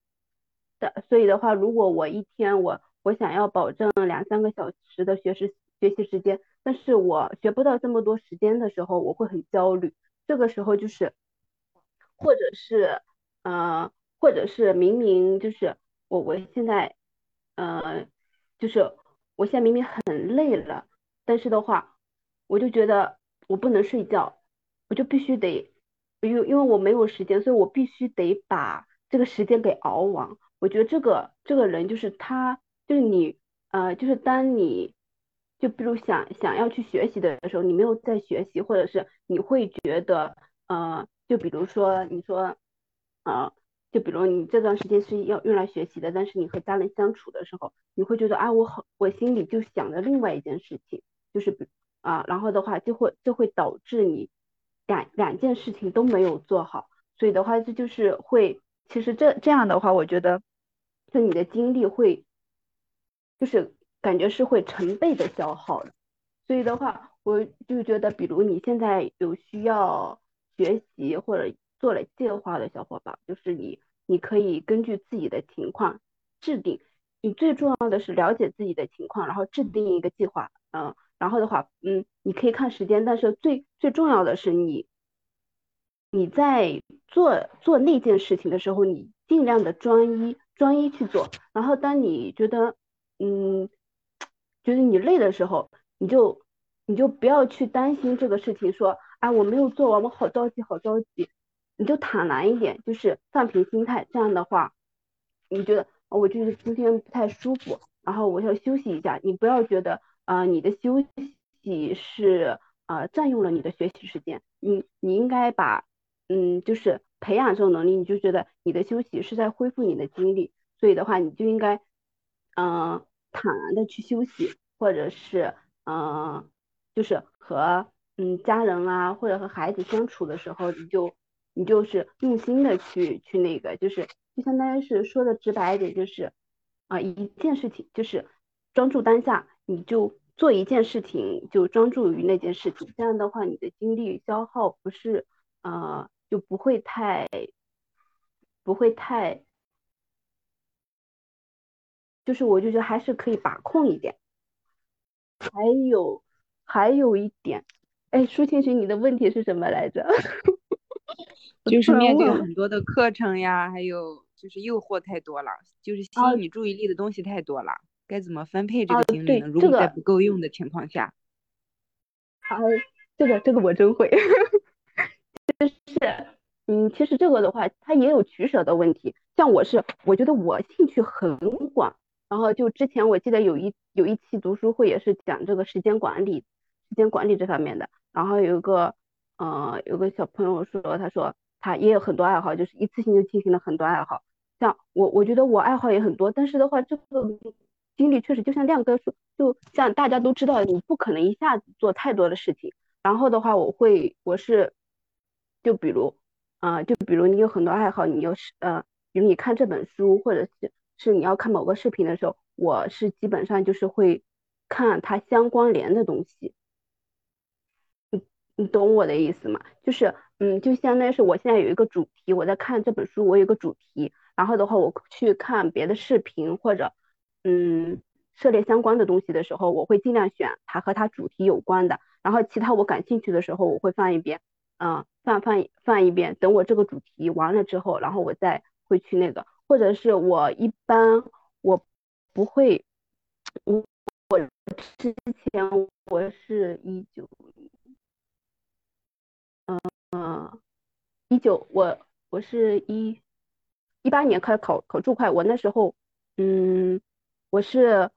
的。所以的话，如果我一天我我想要保证两三个小时的学时学习时间。但是我学不到这么多时间的时候，我会很焦虑。这个时候就是，或者是，呃，或者是明明就是我我现在，呃，就是我现在明明很累了，但是的话，我就觉得我不能睡觉，我就必须得，因为因为我没有时间，所以我必须得把这个时间给熬完。我觉得这个这个人就是他，就是你，呃，就是当你。就比如想想要去学习的时候，你没有在学习，或者是你会觉得，呃，就比如说你说，呃，就比如你这段时间是要用来学习的，但是你和家人相处的时候，你会觉得啊，我好，我心里就想着另外一件事情，就是啊，然后的话就会就会导致你两两件事情都没有做好，所以的话这就是会，其实这这样的话，我觉得就你的精力会，就是。感觉是会成倍的消耗的，所以的话，我就觉得，比如你现在有需要学习或者做了计划的小伙伴，就是你，你可以根据自己的情况制定。你最重要的是了解自己的情况，然后制定一个计划。嗯，然后的话，嗯，你可以看时间，但是最最重要的是你，你在做做那件事情的时候，你尽量的专一，专一去做。然后当你觉得，嗯。就是你累的时候，你就你就不要去担心这个事情，说啊我没有做完，我好着急，好着急。你就坦然一点，就是放平心态。这样的话，你觉得我就是今天不太舒服，然后我要休息一下。你不要觉得啊你的休息是啊占用了你的学习时间。你你应该把嗯就是培养这种能力，你就觉得你的休息是在恢复你的精力。所以的话，你就应该嗯。坦然的去休息，或者是嗯，就是和嗯家人啊，或者和孩子相处的时候，你就你就是用心的去去那个，就是就相当于是说的直白一点，就是啊一件事情就是专注当下，你就做一件事情，就专注于那件事情，这样的话你的精力消耗不是呃就不会太不会太。就是我就觉得还是可以把控一点，还有还有一点，哎，舒晴晴，你的问题是什么来着？就是面对很多的课程呀，还有就是诱惑太多了，就是吸引你注意力的东西太多了，该怎么分配这个精力呢？如果在不够用的情况下，啊，这个这个我真会，就是嗯，其实这个的话，它也有取舍的问题。像我是，我觉得我兴趣很广。然后就之前我记得有一有一期读书会也是讲这个时间管理，时间管理这方面的。然后有一个呃有个小朋友说，他说他也有很多爱好，就是一次性就进行了很多爱好。像我我觉得我爱好也很多，但是的话这个精力确实就像亮哥说，就像大家都知道，你不可能一下子做太多的事情。然后的话我会我是就比如啊就比如你有很多爱好，你要是呃比如你看这本书或者是。是你要看某个视频的时候，我是基本上就是会看它相关联的东西。你你懂我的意思吗？就是嗯，就相当于是我现在有一个主题，我在看这本书，我有一个主题，然后的话我去看别的视频或者嗯涉猎相关的东西的时候，我会尽量选它和它主题有关的，然后其他我感兴趣的时候，我会放一边，嗯，放放放一边，等我这个主题完了之后，然后我再会去那个。或者是我一般我不会，我我之前我是一九，嗯嗯，一九我我是一一八年开始考考注会，我那时候嗯我是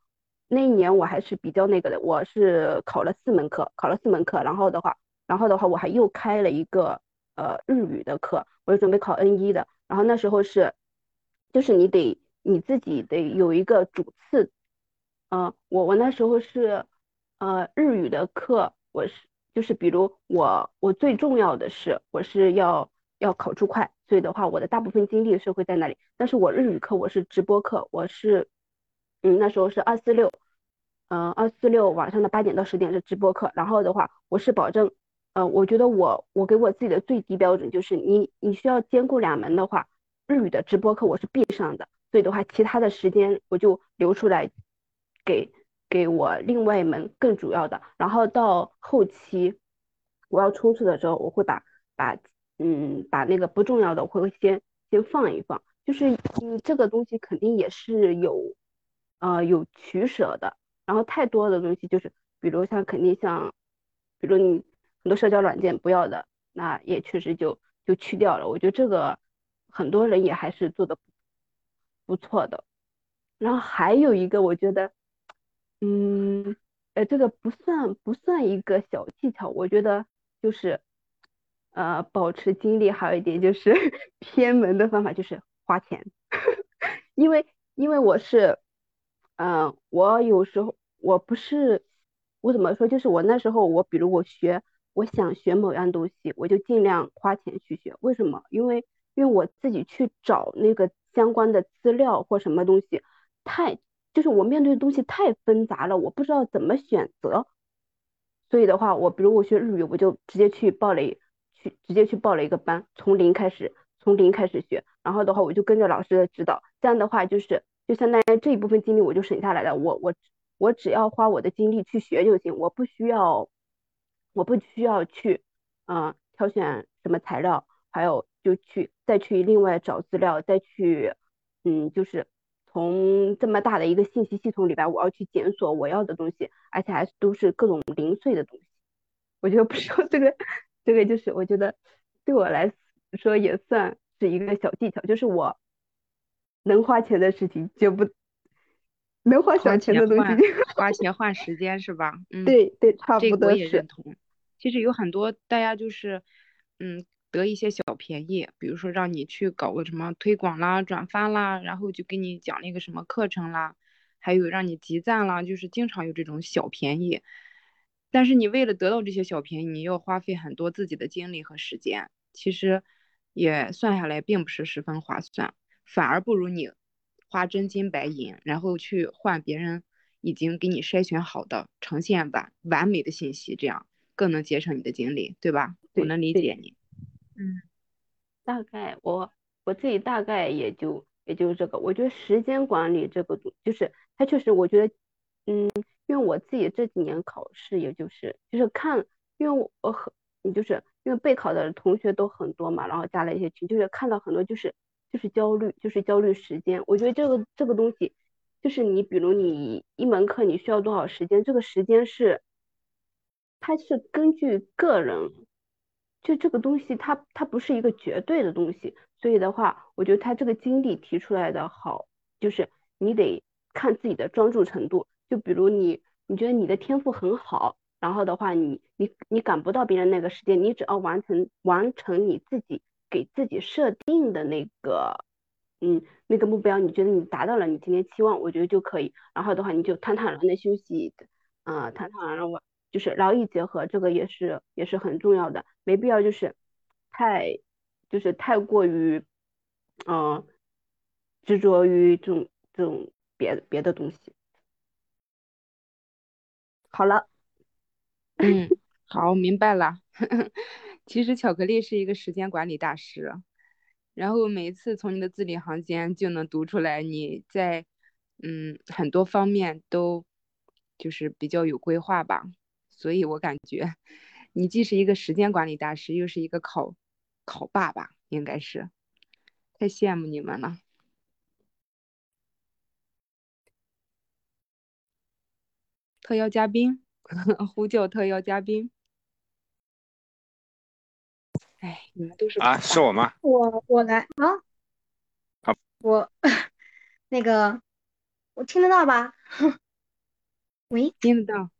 那一年我还是比较那个的，我是考了四门课，考了四门课，然后的话，然后的话我还又开了一个呃日语的课，我是准备考 N 一的，然后那时候是。就是你得你自己得有一个主次，嗯，我我那时候是，呃，日语的课，我是就是比如我我最重要的是我是要要考注会，所以的话我的大部分精力是会在那里。但是我日语课我是直播课，我是，嗯，那时候是二四六，嗯，二四六晚上的八点到十点是直播课，然后的话我是保证，呃，我觉得我我给我自己的最低标准就是你你需要兼顾两门的话。日语的直播课我是必上的，所以的话，其他的时间我就留出来给给我另外一门更主要的。然后到后期我要冲刺的时候，我会把把嗯把那个不重要的，我会先先放一放，就是你这个东西肯定也是有，呃，有取舍的。然后太多的东西就是，比如像肯定像，比如你很多社交软件不要的，那也确实就就去掉了。我觉得这个很多人也还是做的不错的。然后还有一个，我觉得，嗯，呃，这个不算不算一个小技巧，我觉得就是，呃，保持精力，还有一点就是 偏门的方法就是花钱，因为因为我是。嗯，我有时候我不是我怎么说，就是我那时候我比如我学，我想学某样东西，我就尽量花钱去学。为什么？因为因为我自己去找那个相关的资料或什么东西，太就是我面对的东西太纷杂了，我不知道怎么选择。所以的话，我比如我学日语，我就直接去报了一去直接去报了一个班，从零开始，从零开始学。然后的话，我就跟着老师的指导，这样的话就是。就相当于这一部分精力我就省下来了，我我我只要花我的精力去学就行，我不需要我不需要去嗯挑选什么材料，还有就去再去另外找资料，再去嗯就是从这么大的一个信息系统里边，我要去检索我要的东西，而且还都是各种零碎的东西。我觉得不说这个这个就是我觉得对我来说也算是一个小技巧，就是我。能花钱的事情绝不能花小钱的东西，花钱换时间是吧？嗯，对对，差不多我也认同。其实有很多大家就是，嗯，得一些小便宜，比如说让你去搞个什么推广啦、转发啦，然后就给你讲那个什么课程啦，还有让你集赞啦，就是经常有这种小便宜。但是你为了得到这些小便宜，你要花费很多自己的精力和时间，其实也算下来并不是十分划算。反而不如你花真金白银，然后去换别人已经给你筛选好的、呈现完完美的信息，这样更能节省你的精力，对吧？我能理解你。嗯，大概我我自己大概也就也就是这个。我觉得时间管理这个就是它确实，我觉得嗯，因为我自己这几年考试，也就是就是看，因为我很你就是因为备考的同学都很多嘛，然后加了一些群，就是看到很多就是。就是焦虑，就是焦虑时间。我觉得这个这个东西，就是你比如你一门课你需要多少时间，这个时间是，它是根据个人，就这个东西它它不是一个绝对的东西。所以的话，我觉得他这个经历提出来的好，就是你得看自己的专注程度。就比如你你觉得你的天赋很好，然后的话你你你赶不到别人那个时间，你只要完成完成你自己。给自己设定的那个，嗯，那个目标，你觉得你达到了，你今天期望，我觉得就可以。然后的话，你就坦坦然的休息，啊，坦坦然的我就是劳逸结合，这个也是也是很重要的，没必要就是太就是太过于，嗯，执着于这种这种别别的东西。好了，嗯，好，明白了。其实巧克力是一个时间管理大师，然后每一次从你的字里行间就能读出来你在嗯很多方面都就是比较有规划吧，所以我感觉你既是一个时间管理大师，又是一个考考爸爸，应该是太羡慕你们了。特邀嘉宾，呼叫特邀嘉宾。哎，你们都是啊，是我吗？我我来啊，好，我 那个我听得到吧？喂，听得到。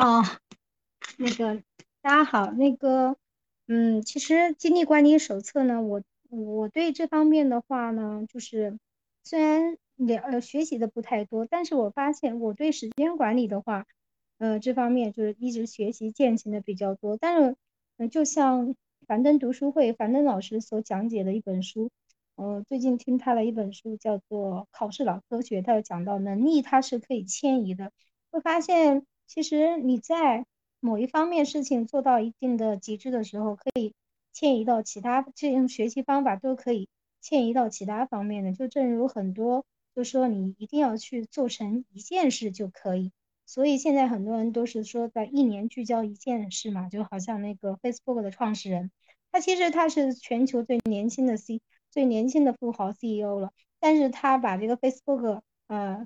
哦，那个大家好，那个嗯，其实精力管理手册呢，我我对这方面的话呢，就是虽然了呃学习的不太多，但是我发现我对时间管理的话，呃这方面就是一直学习践行的比较多，但是嗯，就像。樊登读书会，樊登老师所讲解的一本书，呃，最近听他的一本书叫做《考试老科学》，他有讲到能力它是可以迁移的，会发现其实你在某一方面事情做到一定的极致的时候，可以迁移到其他，这种学习方法都可以迁移到其他方面的。就正如很多，就说你一定要去做成一件事就可以。所以现在很多人都是说在一年聚焦一件事嘛，就好像那个 Facebook 的创始人，他其实他是全球最年轻的 C 最年轻的富豪 CEO 了，但是他把这个 Facebook 呃，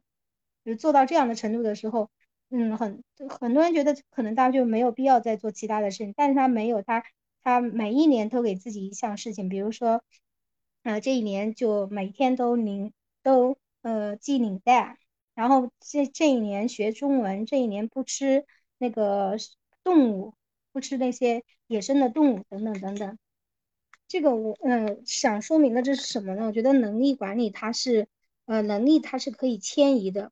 就做到这样的程度的时候，嗯，很很多人觉得可能他就没有必要再做其他的事情，但是他没有，他他每一年都给自己一项事情，比如说，呃，这一年就每天都领都呃系领带，然后这这一年学中文，这一年不吃那个动物，不吃那些野生的动物等等等等。这个我嗯想说明的这是什么呢？我觉得能力管理它是呃能力它是可以迁移的。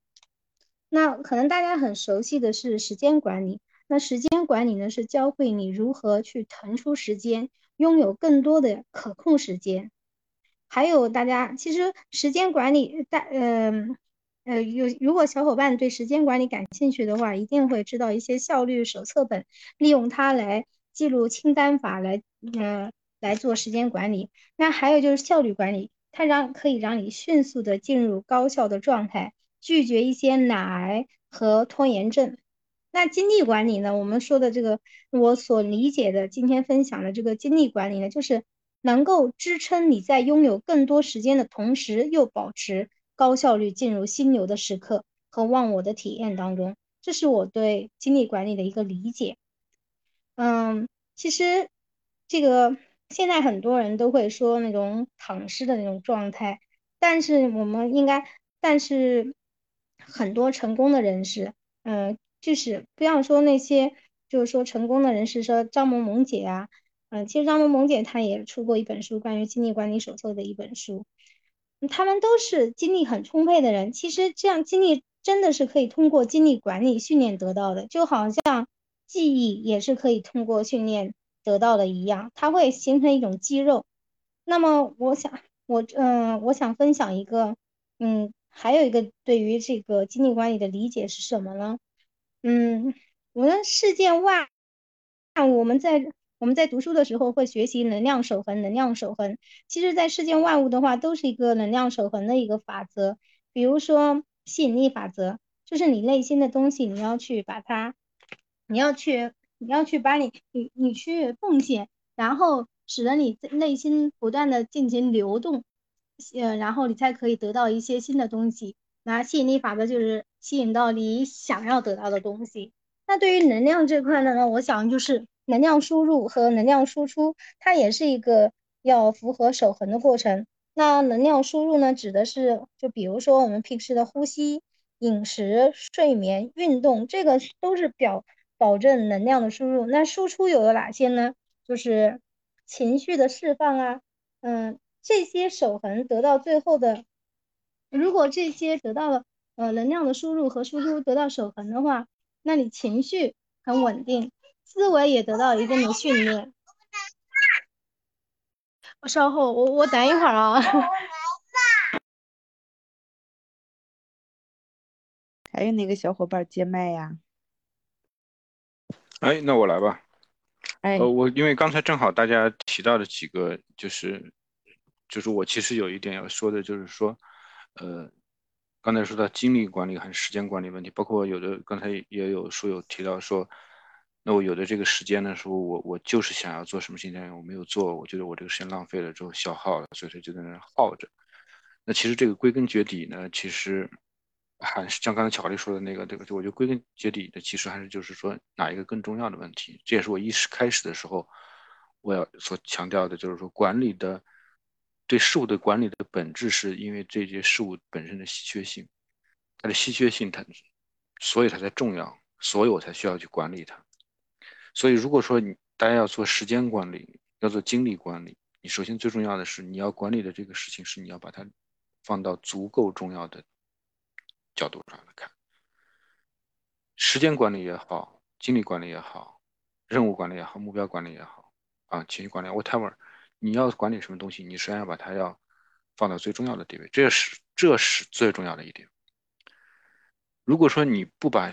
那可能大家很熟悉的是时间管理，那时间管理呢是教会你如何去腾出时间，拥有更多的可控时间。还有大家其实时间管理大嗯呃有如果小伙伴对时间管理感兴趣的话，一定会知道一些效率手册本，利用它来记录清单法来嗯。来做时间管理，那还有就是效率管理，它让可以让你迅速的进入高效的状态，拒绝一些懒癌和拖延症。那精力管理呢？我们说的这个，我所理解的今天分享的这个精力管理呢，就是能够支撑你在拥有更多时间的同时，又保持高效率进入心流的时刻和忘我的体验当中。这是我对精力管理的一个理解。嗯，其实这个。现在很多人都会说那种躺尸的那种状态，但是我们应该，但是很多成功的人士，嗯，就是不要说那些，就是说成功的人士，说张萌萌姐啊，嗯，其实张萌萌姐她也出过一本书，关于精力管理手册的一本书，他们都是精力很充沛的人。其实这样精力真的是可以通过精力管理训练得到的，就好像记忆也是可以通过训练。得到的一样，它会形成一种肌肉。那么，我想，我嗯，我想分享一个，嗯，还有一个对于这个经济管理的理解是什么呢？嗯，我们世界万，我们在我们在读书的时候会学习能量守恒，能量守恒。其实，在世间万物的话，都是一个能量守恒的一个法则。比如说吸引力法则，就是你内心的东西，你要去把它，你要去。你要去把你你你去奉献，然后使得你内心不断的进行流动，呃，然后你才可以得到一些新的东西。那吸引力法则就是吸引到你想要得到的东西。那对于能量这块呢，我想就是能量输入和能量输出，它也是一个要符合守恒的过程。那能量输入呢，指的是就比如说我们平时的呼吸、饮食、睡眠、运动，这个都是表。保证能量的输入，那输出有了哪些呢？就是情绪的释放啊，嗯，这些守恒得到最后的，如果这些得到了呃能量的输入和输出得到守恒的话，那你情绪很稳定，思维也得到一定的训练。我稍后，我我等一会儿啊。还有哪个小伙伴接麦呀？哎，那我来吧。哎，呃，我因为刚才正好大家提到的几个，就是，就是我其实有一点要说的，就是说，呃，刚才说到精力管理还是时间管理问题，包括有的刚才也有书友提到说，那我有的这个时间呢，说我我就是想要做什么事情，我没有做，我觉得我这个时间浪费了之后消耗了，所以说就在那耗着。那其实这个归根结底呢，其实。还是像刚才巧克力说的那个，对吧就我觉得归根结底的，其实还是就是说哪一个更重要的问题。这也是我一始开始的时候我要所强调的，就是说管理的对事物的管理的本质，是因为这些事物本身的稀缺性，它的稀缺性，它所以它才重要，所以我才需要去管理它。所以如果说你大家要做时间管理，要做精力管理，你首先最重要的是你要管理的这个事情是你要把它放到足够重要的。角度上来看，时间管理也好，精力管理也好，任务管理也好，目标管理也好，啊，情绪管理，whatever，你要管理什么东西，你首先要把它要放到最重要的地位，这是这是最重要的一点。如果说你不把，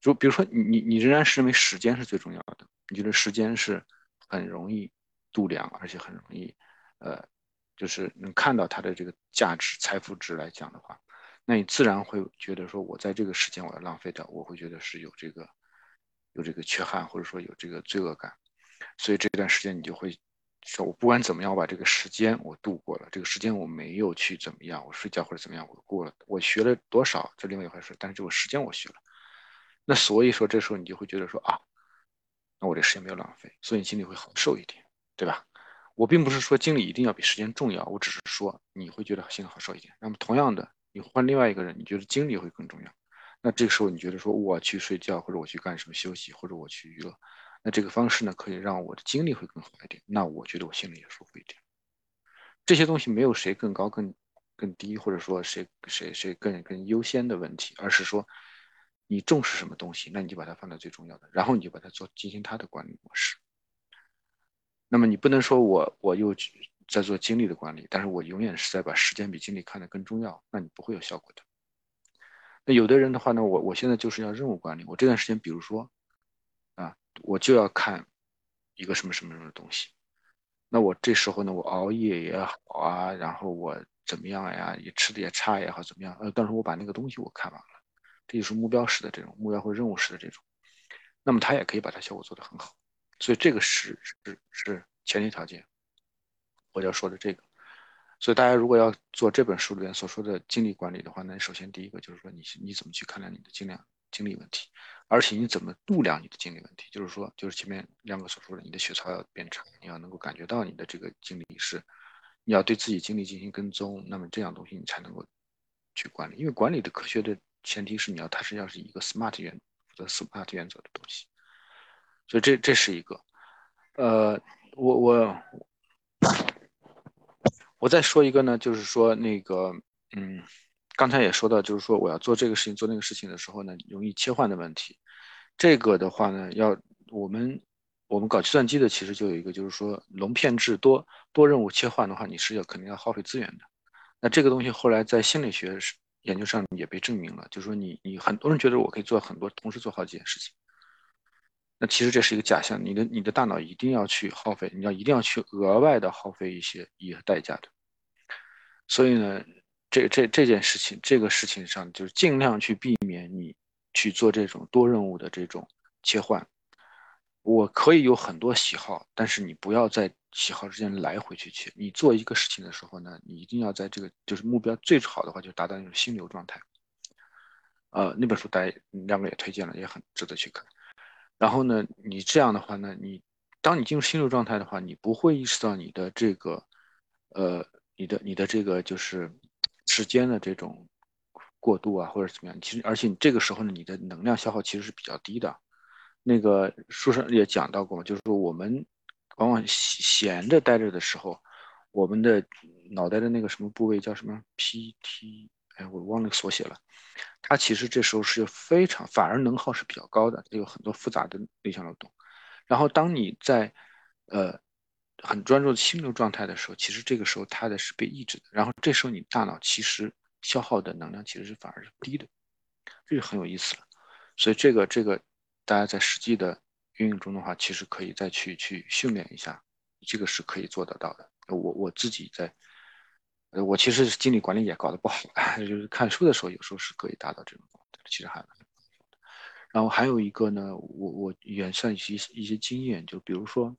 就比如说你你仍然是认为时间是最重要的，你觉得时间是很容易度量，而且很容易，呃，就是能看到它的这个价值、财富值来讲的话。那你自然会觉得说，我在这个时间我要浪费掉，我会觉得是有这个有这个缺憾，或者说有这个罪恶感，所以这段时间你就会说我不管怎么样，我把这个时间我度过了，这个时间我没有去怎么样，我睡觉或者怎么样，我过了，我学了多少，这另外一回事。但是这个时间我学了，那所以说这时候你就会觉得说啊，那我这时间没有浪费，所以你心里会好受一点，对吧？我并不是说精力一定要比时间重要，我只是说你会觉得心里好受一点。那么同样的，你换另外一个人，你觉得精力会更重要，那这个时候你觉得说我去睡觉或者我去干什么休息或者我去娱乐。那这个方式呢，可以让我的精力会更好一点。那我觉得我心里也舒服一点。这些东西没有谁更高、更更低，或者说谁谁谁更更优先的问题，而是说你重视什么东西，那你就把它放在最重要的，然后你就把它做进行它的管理模式。那么你不能说我我又在做精力的管理，但是我永远是在把时间比精力看得更重要，那你不会有效果的。那有的人的话呢，我我现在就是要任务管理，我这段时间比如说。我就要看一个什么什么什么东西，那我这时候呢，我熬夜也好啊，然后我怎么样呀，也吃的也差也好，怎么样？呃，但是我把那个东西我看完了，这就是目标式的这种目标或任务式的这种，那么他也可以把它效果做得很好，所以这个是是是前提条件，我要说的这个，所以大家如果要做这本书里面所说的精力管理的话，那首先第一个就是说你你怎么去看待你的精量精力问题。而且你怎么度量你的精力问题？就是说，就是前面亮哥所说的，你的血槽要变长，你要能够感觉到你的这个精力是，你要对自己精力进行跟踪，那么这样东西你才能够去管理。因为管理的科学的前提是你要它是要是一个 SMART 原则，SMART 原则的东西。所以这这是一个，呃，我我我再说一个呢，就是说那个，嗯。刚才也说到，就是说我要做这个事情、做那个事情的时候呢，容易切换的问题。这个的话呢，要我们我们搞计算机的，其实就有一个，就是说龙片制多多任务切换的话，你是要肯定要耗费资源的。那这个东西后来在心理学研究上也被证明了，就是说你你很多人觉得我可以做很多，同时做好几件事情。那其实这是一个假象，你的你的大脑一定要去耗费，你要一定要去额外的耗费一些一些代价的。所以呢。这这这件事情，这个事情上就是尽量去避免你去做这种多任务的这种切换。我可以有很多喜好，但是你不要在喜好之间来回去切。你做一个事情的时候呢，你一定要在这个就是目标最好的话，就达到那种心流状态。呃，那本书大家两个也推荐了，也很值得去看。然后呢，你这样的话呢，你当你进入心流状态的话，你不会意识到你的这个呃，你的你的这个就是。时间的这种过渡啊，或者怎么样，其实而且你这个时候呢，你的能量消耗其实是比较低的。那个书上也讲到过，就是说我们往往闲着待着的时候，我们的脑袋的那个什么部位叫什么 PT，哎，我忘了缩写了。它其实这时候是非常反而能耗是比较高的，有很多复杂的内向劳动。然后当你在呃。很专注的心流状态的时候，其实这个时候它的是被抑制的，然后这时候你大脑其实消耗的能量其实是反而是低的，这就很有意思了。所以这个这个大家在实际的运用中的话，其实可以再去去训练一下，这个是可以做得到的。我我自己在，呃，我其实精力管理也搞得不好，就是看书的时候有时候是可以达到这种，其实还蛮然后还有一个呢，我我也算一些一些经验，就比如说。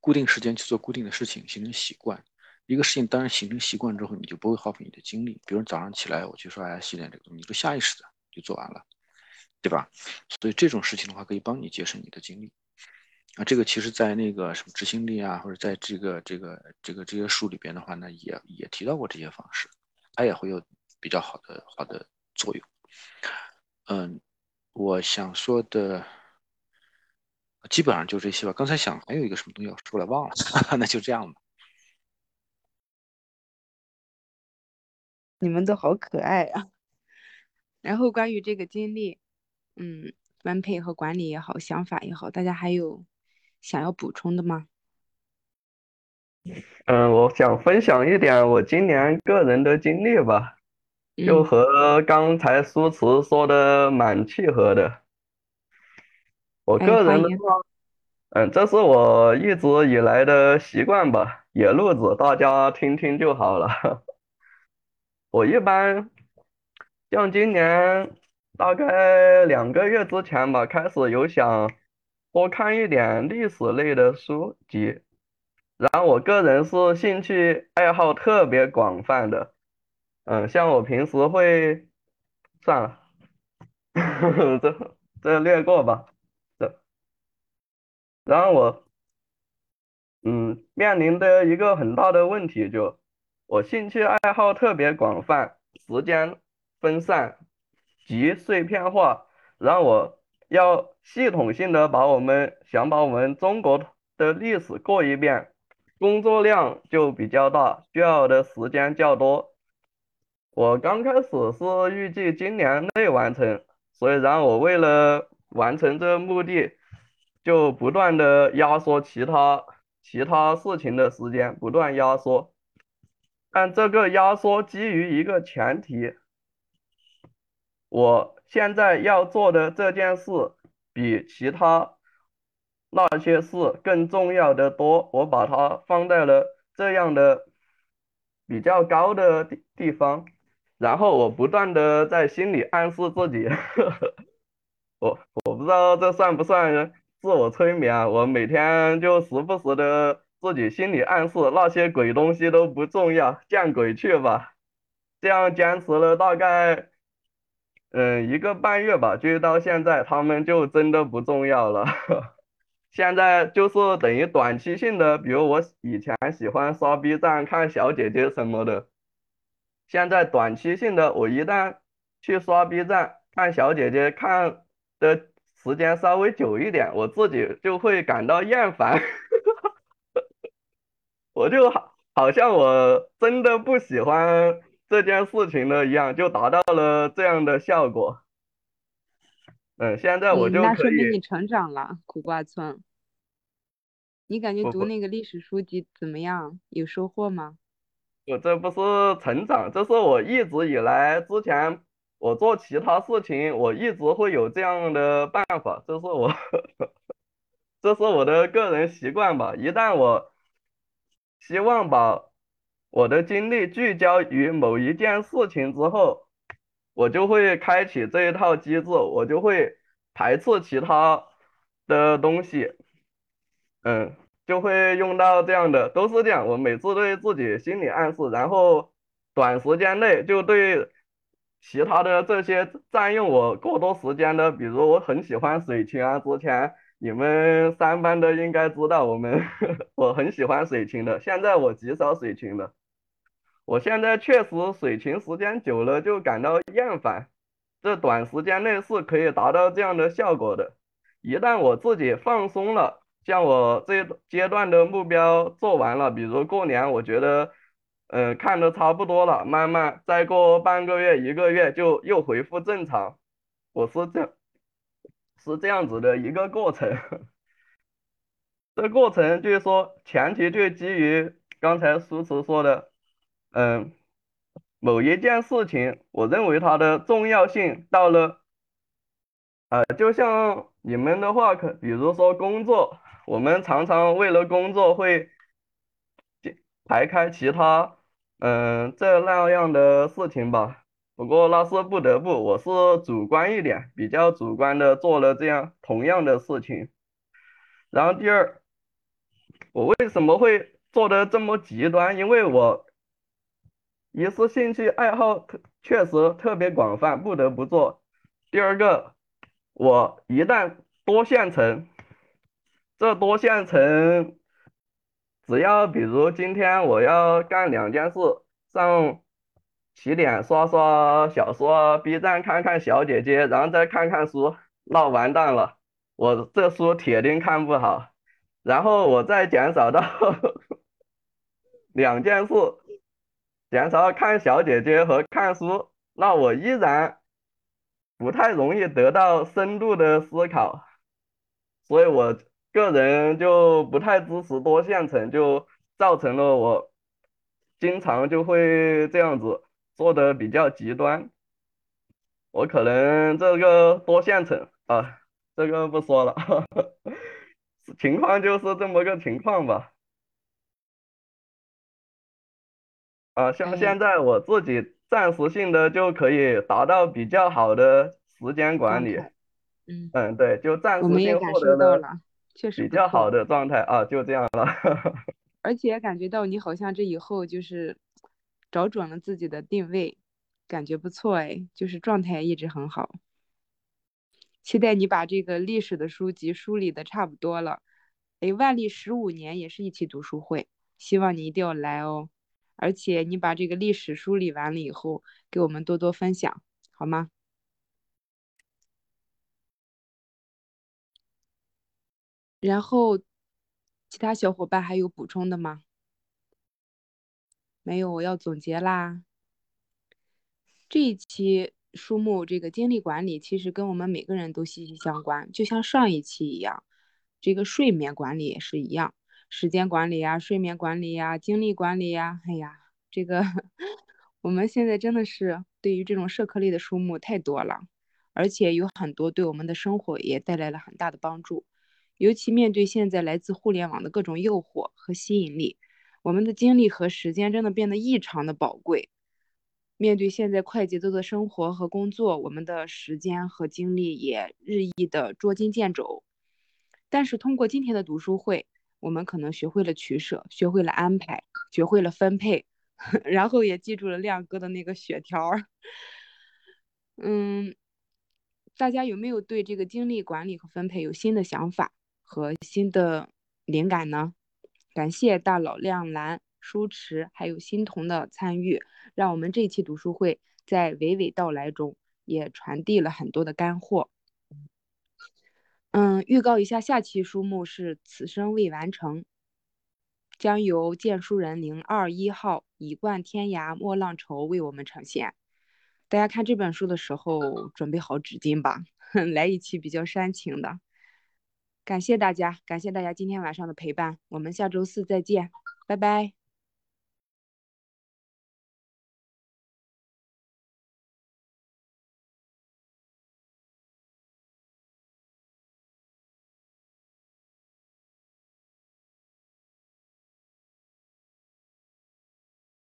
固定时间去做固定的事情，形成习惯。一个事情当然形成习惯之后，你就不会耗费你的精力。比如早上起来我去刷牙洗脸这个东西，你就下意识的就做完了，对吧？所以这种事情的话，可以帮你节省你的精力。啊，这个其实在那个什么执行力啊，或者在这个这个这个这些书里边的话呢，也也提到过这些方式，它也会有比较好的好的作用。嗯，我想说的。基本上就这些吧。刚才想还有一个什么东西要说来，忘了，那就这样吧。你们都好可爱啊！然后关于这个经历，嗯，分配和管理也好，想法也好，大家还有想要补充的吗？嗯，我想分享一点我今年个人的经历吧，就和刚才苏慈说的蛮契合的。我个人的话，嗯，这是我一直以来的习惯吧，野路子，大家听听就好了。我一般像今年大概两个月之前吧，开始有想多看一点历史类的书籍，然后我个人是兴趣爱好特别广泛的，嗯，像我平时会，算了，这这略过吧，这，然后我，嗯，面临的一个很大的问题就，我兴趣爱好特别广泛，时间分散及碎片化，然后我要系统性的把我们想把我们中国的历史过一遍。工作量就比较大，需要的时间较多。我刚开始是预计今年内完成，所以然后我为了完成这个目的，就不断的压缩其他其他事情的时间，不断压缩。但这个压缩基于一个前提，我现在要做的这件事比其他。那些事更重要的多，我把它放在了这样的比较高的地地方，然后我不断的在心里暗示自己，我我不知道这算不算自我催眠？我每天就时不时的自己心里暗示那些鬼东西都不重要，见鬼去吧！这样坚持了大概嗯一个半月吧，就到现在，他们就真的不重要了。现在就是等于短期性的，比如我以前喜欢刷 B 站看小姐姐什么的，现在短期性的，我一旦去刷 B 站看小姐姐看的时间稍微久一点，我自己就会感到厌烦，我就好好像我真的不喜欢这件事情了一样，就达到了这样的效果。嗯，现在我就。那说明你成长了，苦瓜村。你感觉读那个历史书籍怎么样？有收获吗？我这不是成长，这是我一直以来之前我做其他事情，我一直会有这样的办法，这是我，这是我的个人习惯吧。一旦我希望把我的精力聚焦于某一件事情之后，我就会开启这一套机制，我就会排斥其他的东西。嗯，就会用到这样的，都是这样。我每次对自己心理暗示，然后短时间内就对其他的这些占用我过多时间的，比如我很喜欢水情啊，之前你们三班的应该知道，我们 我很喜欢水情的，现在我极少水情了。我现在确实水情时间久了就感到厌烦，这短时间内是可以达到这样的效果的。一旦我自己放松了。像我这阶段的目标做完了，比如过年，我觉得，嗯，看的差不多了，慢慢再过半个月、一个月就又恢复正常。我是这样，是这样子的一个过程。这过程就是说，前提就基于刚才苏慈说的，嗯，某一件事情，我认为它的重要性到了，呃，就像你们的话，可比如说工作。我们常常为了工作会排开其他，嗯，这那样的事情吧。不过那是不得不，我是主观一点，比较主观的做了这样同样的事情。然后第二，我为什么会做的这么极端？因为我一是兴趣爱好特确实特别广泛，不得不做。第二个，我一旦多线程。这多线程，只要比如今天我要干两件事，上起点刷刷小说，B 站看看小姐姐，然后再看看书，那完蛋了，我这书铁定看不好。然后我再减少到 两件事，减少看小姐姐和看书，那我依然不太容易得到深度的思考，所以我。个人就不太支持多线程，就造成了我经常就会这样子做的比较极端。我可能这个多线程啊，这个不说了，情况就是这么个情况吧。啊，像现在我自己暂时性的就可以达到比较好的时间管理。嗯嗯，对，就暂时性获得了。比较好的状态啊，就这样了。而且感觉到你好像这以后就是找准了自己的定位，感觉不错哎，就是状态一直很好。期待你把这个历史的书籍梳理的差不多了。哎，万历十五年也是一期读书会，希望你一定要来哦。而且你把这个历史梳理完了以后，给我们多多分享，好吗？然后，其他小伙伴还有补充的吗？没有，我要总结啦。这一期书目这个精力管理，其实跟我们每个人都息息相关，就像上一期一样，这个睡眠管理也是一样，时间管理呀、睡眠管理呀、精力管理呀，哎呀，这个 我们现在真的是对于这种社科类的书目太多了，而且有很多对我们的生活也带来了很大的帮助。尤其面对现在来自互联网的各种诱惑和吸引力，我们的精力和时间真的变得异常的宝贵。面对现在快节奏的生活和工作，我们的时间和精力也日益的捉襟见肘。但是通过今天的读书会，我们可能学会了取舍，学会了安排，学会了分配，然后也记住了亮哥的那个血条。嗯，大家有没有对这个精力管理和分配有新的想法？和新的灵感呢？感谢大佬亮蓝、舒池还有欣桐的参与，让我们这期读书会在娓娓道来中也传递了很多的干货。嗯，预告一下，下期书目是《此生未完成》，将由荐书人零二一号以冠天涯莫浪愁为我们呈现。大家看这本书的时候，准备好纸巾吧，来一期比较煽情的。感谢大家，感谢大家今天晚上的陪伴，我们下周四再见，拜拜。